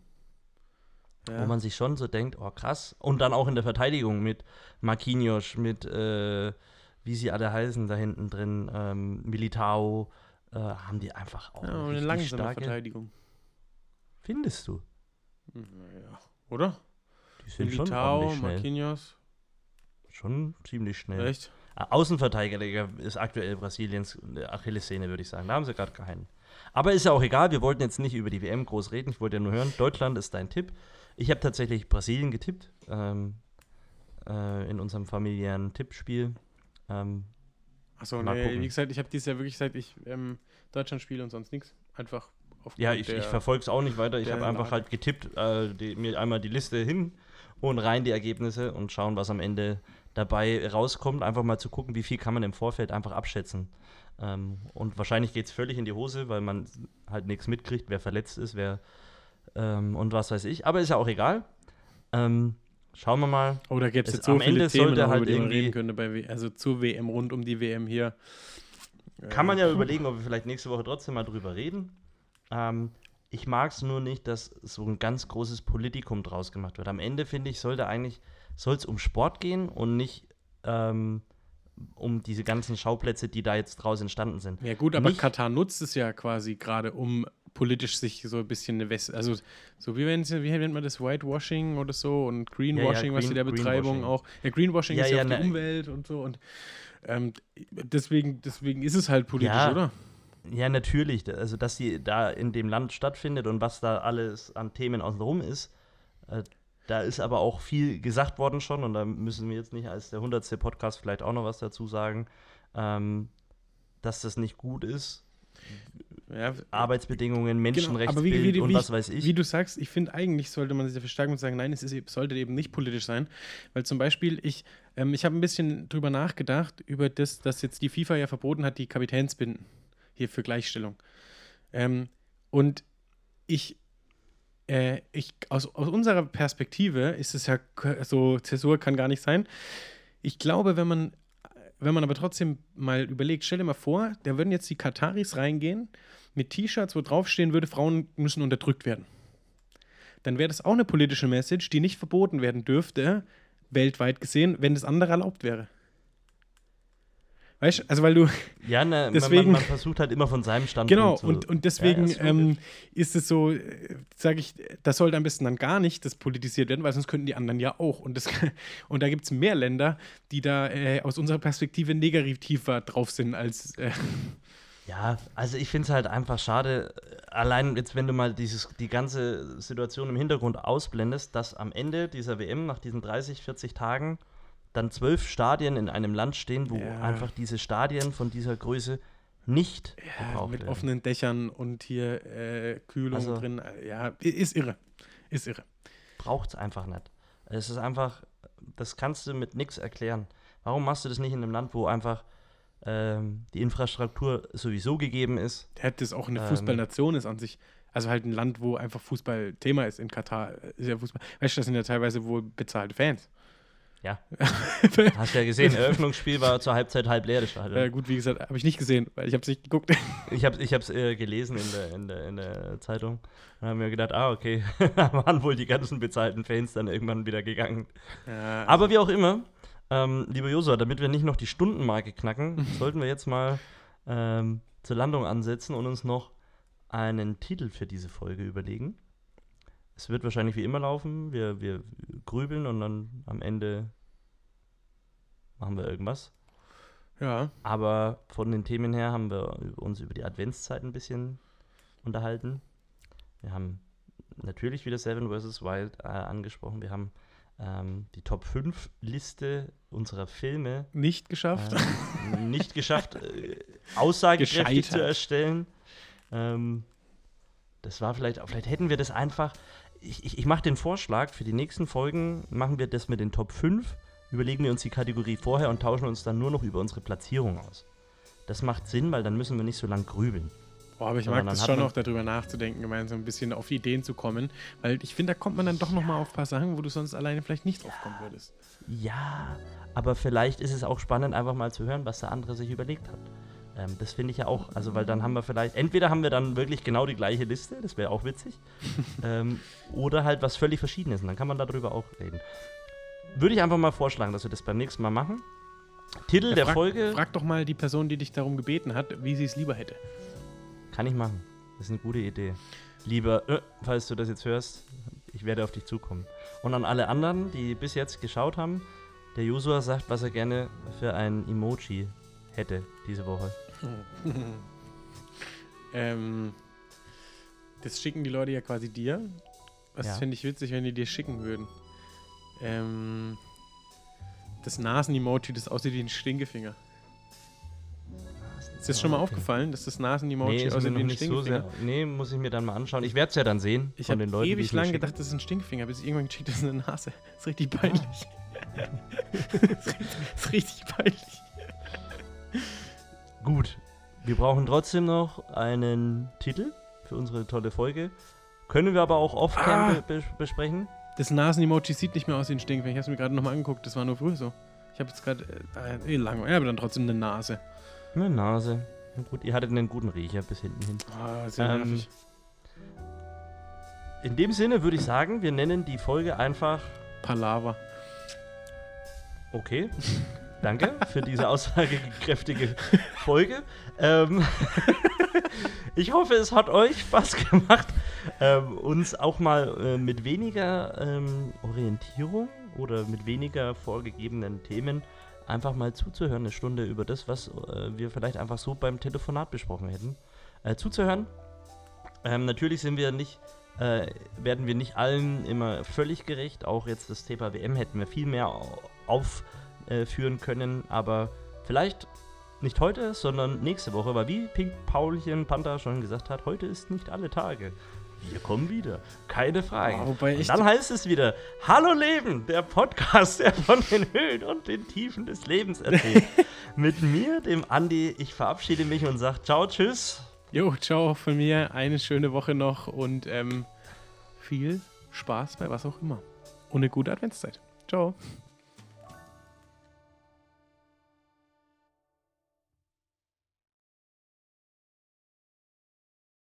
Wo man sich schon so denkt, oh krass. Und dann auch in der Verteidigung mit Marquinhos, mit, äh, wie sie alle heißen da hinten drin, ähm, Militao, äh, haben die einfach auch ja, eine eine langsame starke. Verteidigung. Findest du? Naja, oder? Die sind schon Militao, ordentlich schnell. Marquinhos. Schon ziemlich schnell. Echt? Ah, Außenverteidiger ist aktuell Brasiliens äh, Achillessehne, würde ich sagen. Da haben sie gerade keinen. Aber ist ja auch egal, wir wollten jetzt nicht über die WM groß reden. Ich wollte ja nur hören, Deutschland ist dein Tipp. Ich habe tatsächlich Brasilien getippt ähm, äh, in unserem familiären Tippspiel. Ähm, Achso, nee, gucken. wie gesagt, ich habe dieses Jahr wirklich seit ich ähm, Deutschland spiele und sonst nichts. Einfach ja, ich, ich verfolge es auch nicht weiter. Ich habe einfach halt getippt, äh, die, mir einmal die Liste hin und rein die Ergebnisse und schauen, was am Ende dabei rauskommt. Einfach mal zu gucken, wie viel kann man im Vorfeld einfach abschätzen. Ähm, und wahrscheinlich geht es völlig in die Hose, weil man halt nichts mitkriegt, wer verletzt ist, wer ähm, und was weiß ich. Aber ist ja auch egal. Ähm, schauen wir mal. Oh, da gäbe es jetzt so am viele Ende Themen, sollte halt über die man reden könnte. Bei w also zur WM, rund um die WM hier. Kann man ja Äh, überlegen, ob wir vielleicht nächste Woche trotzdem mal drüber reden. Ähm, ich mag es nur nicht, dass so ein ganz großes Politikum draus gemacht wird. Am Ende, finde ich, sollte eigentlich, soll es um Sport gehen und nicht ähm, um diese ganzen Schauplätze, die da jetzt draus entstanden sind. Ja gut, aber Nicht- Katar nutzt es ja quasi gerade, um politisch sich so ein bisschen eine West, also so wie, wenn wie nennt man das, Whitewashing oder so und Greenwashing, was Green- sie der Betreibung auch, ja Greenwashing Ja, ist ja, ja, auf die ne- Umwelt und so und ähm, deswegen, deswegen ist es halt politisch, Ja. oder? Ja, natürlich. Also, dass sie da in dem Land stattfindet und was da alles an Themen außenrum ist, äh, da ist aber auch viel gesagt worden schon und da müssen wir jetzt nicht als der hundertste Podcast vielleicht auch noch was dazu sagen, ähm, dass das nicht gut ist. Ja, Arbeitsbedingungen, Genau, Menschenrechtsbild aber wie, wie, wie, und wie, was weiß ich. Wie du sagst, ich finde eigentlich sollte man sich dafür stark und sagen, nein, es ist, sollte eben nicht politisch sein. Weil zum Beispiel, ich, ähm, ich habe ein bisschen drüber nachgedacht, über das, dass jetzt die FIFA ja verboten hat, die Kapitänsbinden hier für Gleichstellung. Ähm, und ich, äh, ich aus, aus unserer Perspektive ist es ja so, Zäsur kann gar nicht sein. Ich glaube, wenn man, wenn man aber trotzdem mal überlegt, stell dir mal vor, da würden jetzt die Kataris reingehen mit T-Shirts, wo draufstehen würde, Frauen müssen unterdrückt werden. Dann wäre das auch eine politische Message, die nicht verboten werden dürfte, weltweit gesehen, wenn das andere erlaubt wäre. Weißt du, also weil du, ja, ne, man- deswegen- man, man versucht halt immer von seinem Standpunkt genau, zu. und, und deswegen Ja, ist ähm, ist es so, sage ich, das sollte am besten dann gar nicht das politisiert werden, weil sonst könnten die anderen ja auch. Und, das, *laughs* und da gibt es mehr Länder, die da äh, aus unserer Perspektive negativer drauf sind als. Äh, Ja, also ich finde es halt einfach schade, äh, allein jetzt, wenn du mal dieses, die ganze Situation im Hintergrund ausblendest, dass am Ende dieser WM, nach diesen 30, 40 Tagen, dann zwölf Stadien in einem Land stehen, wo Ja. einfach diese Stadien von dieser Größe nicht ja, gebraucht mit werden. offenen Dächern und hier äh, Kühlung Also- drin. Äh, Ja, ist irre. Ist irre. Braucht es einfach nicht. Es ist einfach, das kannst du mit nichts erklären. Warum machst du das nicht in einem Land, wo einfach ähm, die Infrastruktur sowieso gegeben ist? Der hat das auch eine Ähm. Fußballnation ist an sich. Also halt ein Land, wo einfach Fußball Thema ist. In Katar ist ja Fußball. Weißt du, das sind ja teilweise wohl bezahlte Fans. Ja. *laughs* Hast ja gesehen, Eröffnungsspiel war zur Halbzeit halb leer, das Stadion. Äh, gut, wie gesagt, habe ich nicht gesehen, weil ich habe es nicht geguckt. *laughs* Ich habe es ich äh, gelesen in der, in, der, in der Zeitung und habe mir gedacht, ah, okay, *laughs* da waren wohl die ganzen bezahlten Fans dann irgendwann wieder gegangen. Ja, Aber wie auch immer, ähm, lieber Josua, damit wir nicht noch die Stundenmarke knacken, sollten wir jetzt mal ähm, zur Landung ansetzen und uns noch einen Titel für diese Folge überlegen. Es wird wahrscheinlich wie immer laufen. Wir, wir grübeln und dann am Ende machen wir irgendwas. ja. Aber von den Themen her haben wir uns über die Adventszeit ein bisschen unterhalten. Wir haben natürlich wieder Seven vs. Wild äh, angesprochen. Wir haben ähm, die Top 5 Liste unserer Filme nicht geschafft. äh, nicht geschafft, äh, aussagekräftig zu erstellen. Ähm, das war vielleicht, vielleicht hätten wir das einfach. Ich, ich, ich mache den Vorschlag, für die nächsten Folgen machen wir das mit den Top 5, überlegen wir uns die Kategorie vorher und tauschen uns dann nur noch über unsere Platzierung aus. Das macht Sinn, weil dann müssen wir nicht so lang grübeln. Boah, aber ich Sondern mag das schon auch, darüber nachzudenken, gemeinsam ein bisschen auf Ideen zu kommen. Weil ich finde, da kommt man dann doch nochmal auf ein paar Sachen, wo du sonst alleine vielleicht nicht drauf kommen würdest. Ja, aber vielleicht ist es auch spannend, einfach mal zu hören, was der andere sich überlegt hat. Ähm, das finde ich ja auch, also weil dann haben wir vielleicht, entweder haben wir dann wirklich genau die gleiche Liste, das wäre auch witzig, *laughs* ähm, oder halt was völlig Verschiedenes und dann kann man darüber auch reden. Würde ich einfach mal vorschlagen, dass wir das beim nächsten Mal machen. Titel Ja, der frag, Folge Frag doch mal die Person, die dich darum gebeten hat, wie sie es lieber hätte. kann ich machen. Das ist eine gute Idee. Lieber, äh, falls du das jetzt hörst, ich werde auf dich zukommen. Und an alle anderen, die bis jetzt geschaut haben, der Josua sagt, was er gerne für ein Emoji hätte diese Woche. *laughs* ähm, das schicken die Leute ja quasi dir. Was Ja. finde ich witzig, wenn die dir schicken würden. Ähm, das Nasen-Emoji, das aussieht wie ein Stinkefinger. Ist das schon mal Okay. aufgefallen, dass das Nasen-Emoji Nee, ist aussieht wie ein so Stinkefinger? sehr. Nee, muss ich mir dann mal anschauen. Ich werde es ja dann sehen ich von habe den Leuten. die ewig es mir lang gedacht, das ist ein Stinkefinger, bis ich irgendwann gecheckt, das ist eine Nase. *laughs* Das ist richtig peinlich. *laughs* das ist richtig peinlich. Gut. Wir brauchen trotzdem noch einen Titel für unsere tolle Folge. Können wir aber auch off-cam Ah. be be besprechen. Das Nasen-Emoji sieht nicht mehr aus wie ein Stinkefinger. Ich habe es mir gerade nochmal angeguckt, das war nur früher so. Ich habe jetzt gerade äh, eh lang, ja, aber dann trotzdem eine Nase. Eine Nase. Na gut, ihr hattet einen guten Riecher bis hinten hin. Ah, sehr Ähm, nervig. In dem Sinne würde ich sagen, wir nennen die Folge einfach Palaver. Okay. *laughs* Danke für diese aussagekräftige Folge. Ähm, *laughs* ich hoffe, es hat euch Spaß gemacht, ähm, uns auch mal äh, mit weniger ähm, Orientierung oder mit weniger vorgegebenen Themen einfach mal zuzuhören, eine Stunde über das, was äh, wir vielleicht einfach so beim Telefonat besprochen hätten, äh, zuzuhören. Ähm, natürlich sind wir nicht, äh, werden wir nicht allen immer völlig gerecht. Auch jetzt das Thema WM hätten wir viel mehr au- aufführen können, aber vielleicht nicht heute, sondern nächste Woche, weil wie Pink Paulchen Panther schon gesagt hat, heute ist nicht alle Tage. Wir kommen wieder, keine Frage. Und ich- dann heißt es wieder, Hallo Leben, der Podcast, der von den Höhen und den Tiefen des Lebens erzählt. *laughs* Mit mir, dem Andi, ich verabschiede mich und sage ciao, tschüss. Jo, ciao von mir. Eine schöne Woche noch und ähm, viel Spaß bei was auch immer. Und eine gute Adventszeit. Ciao.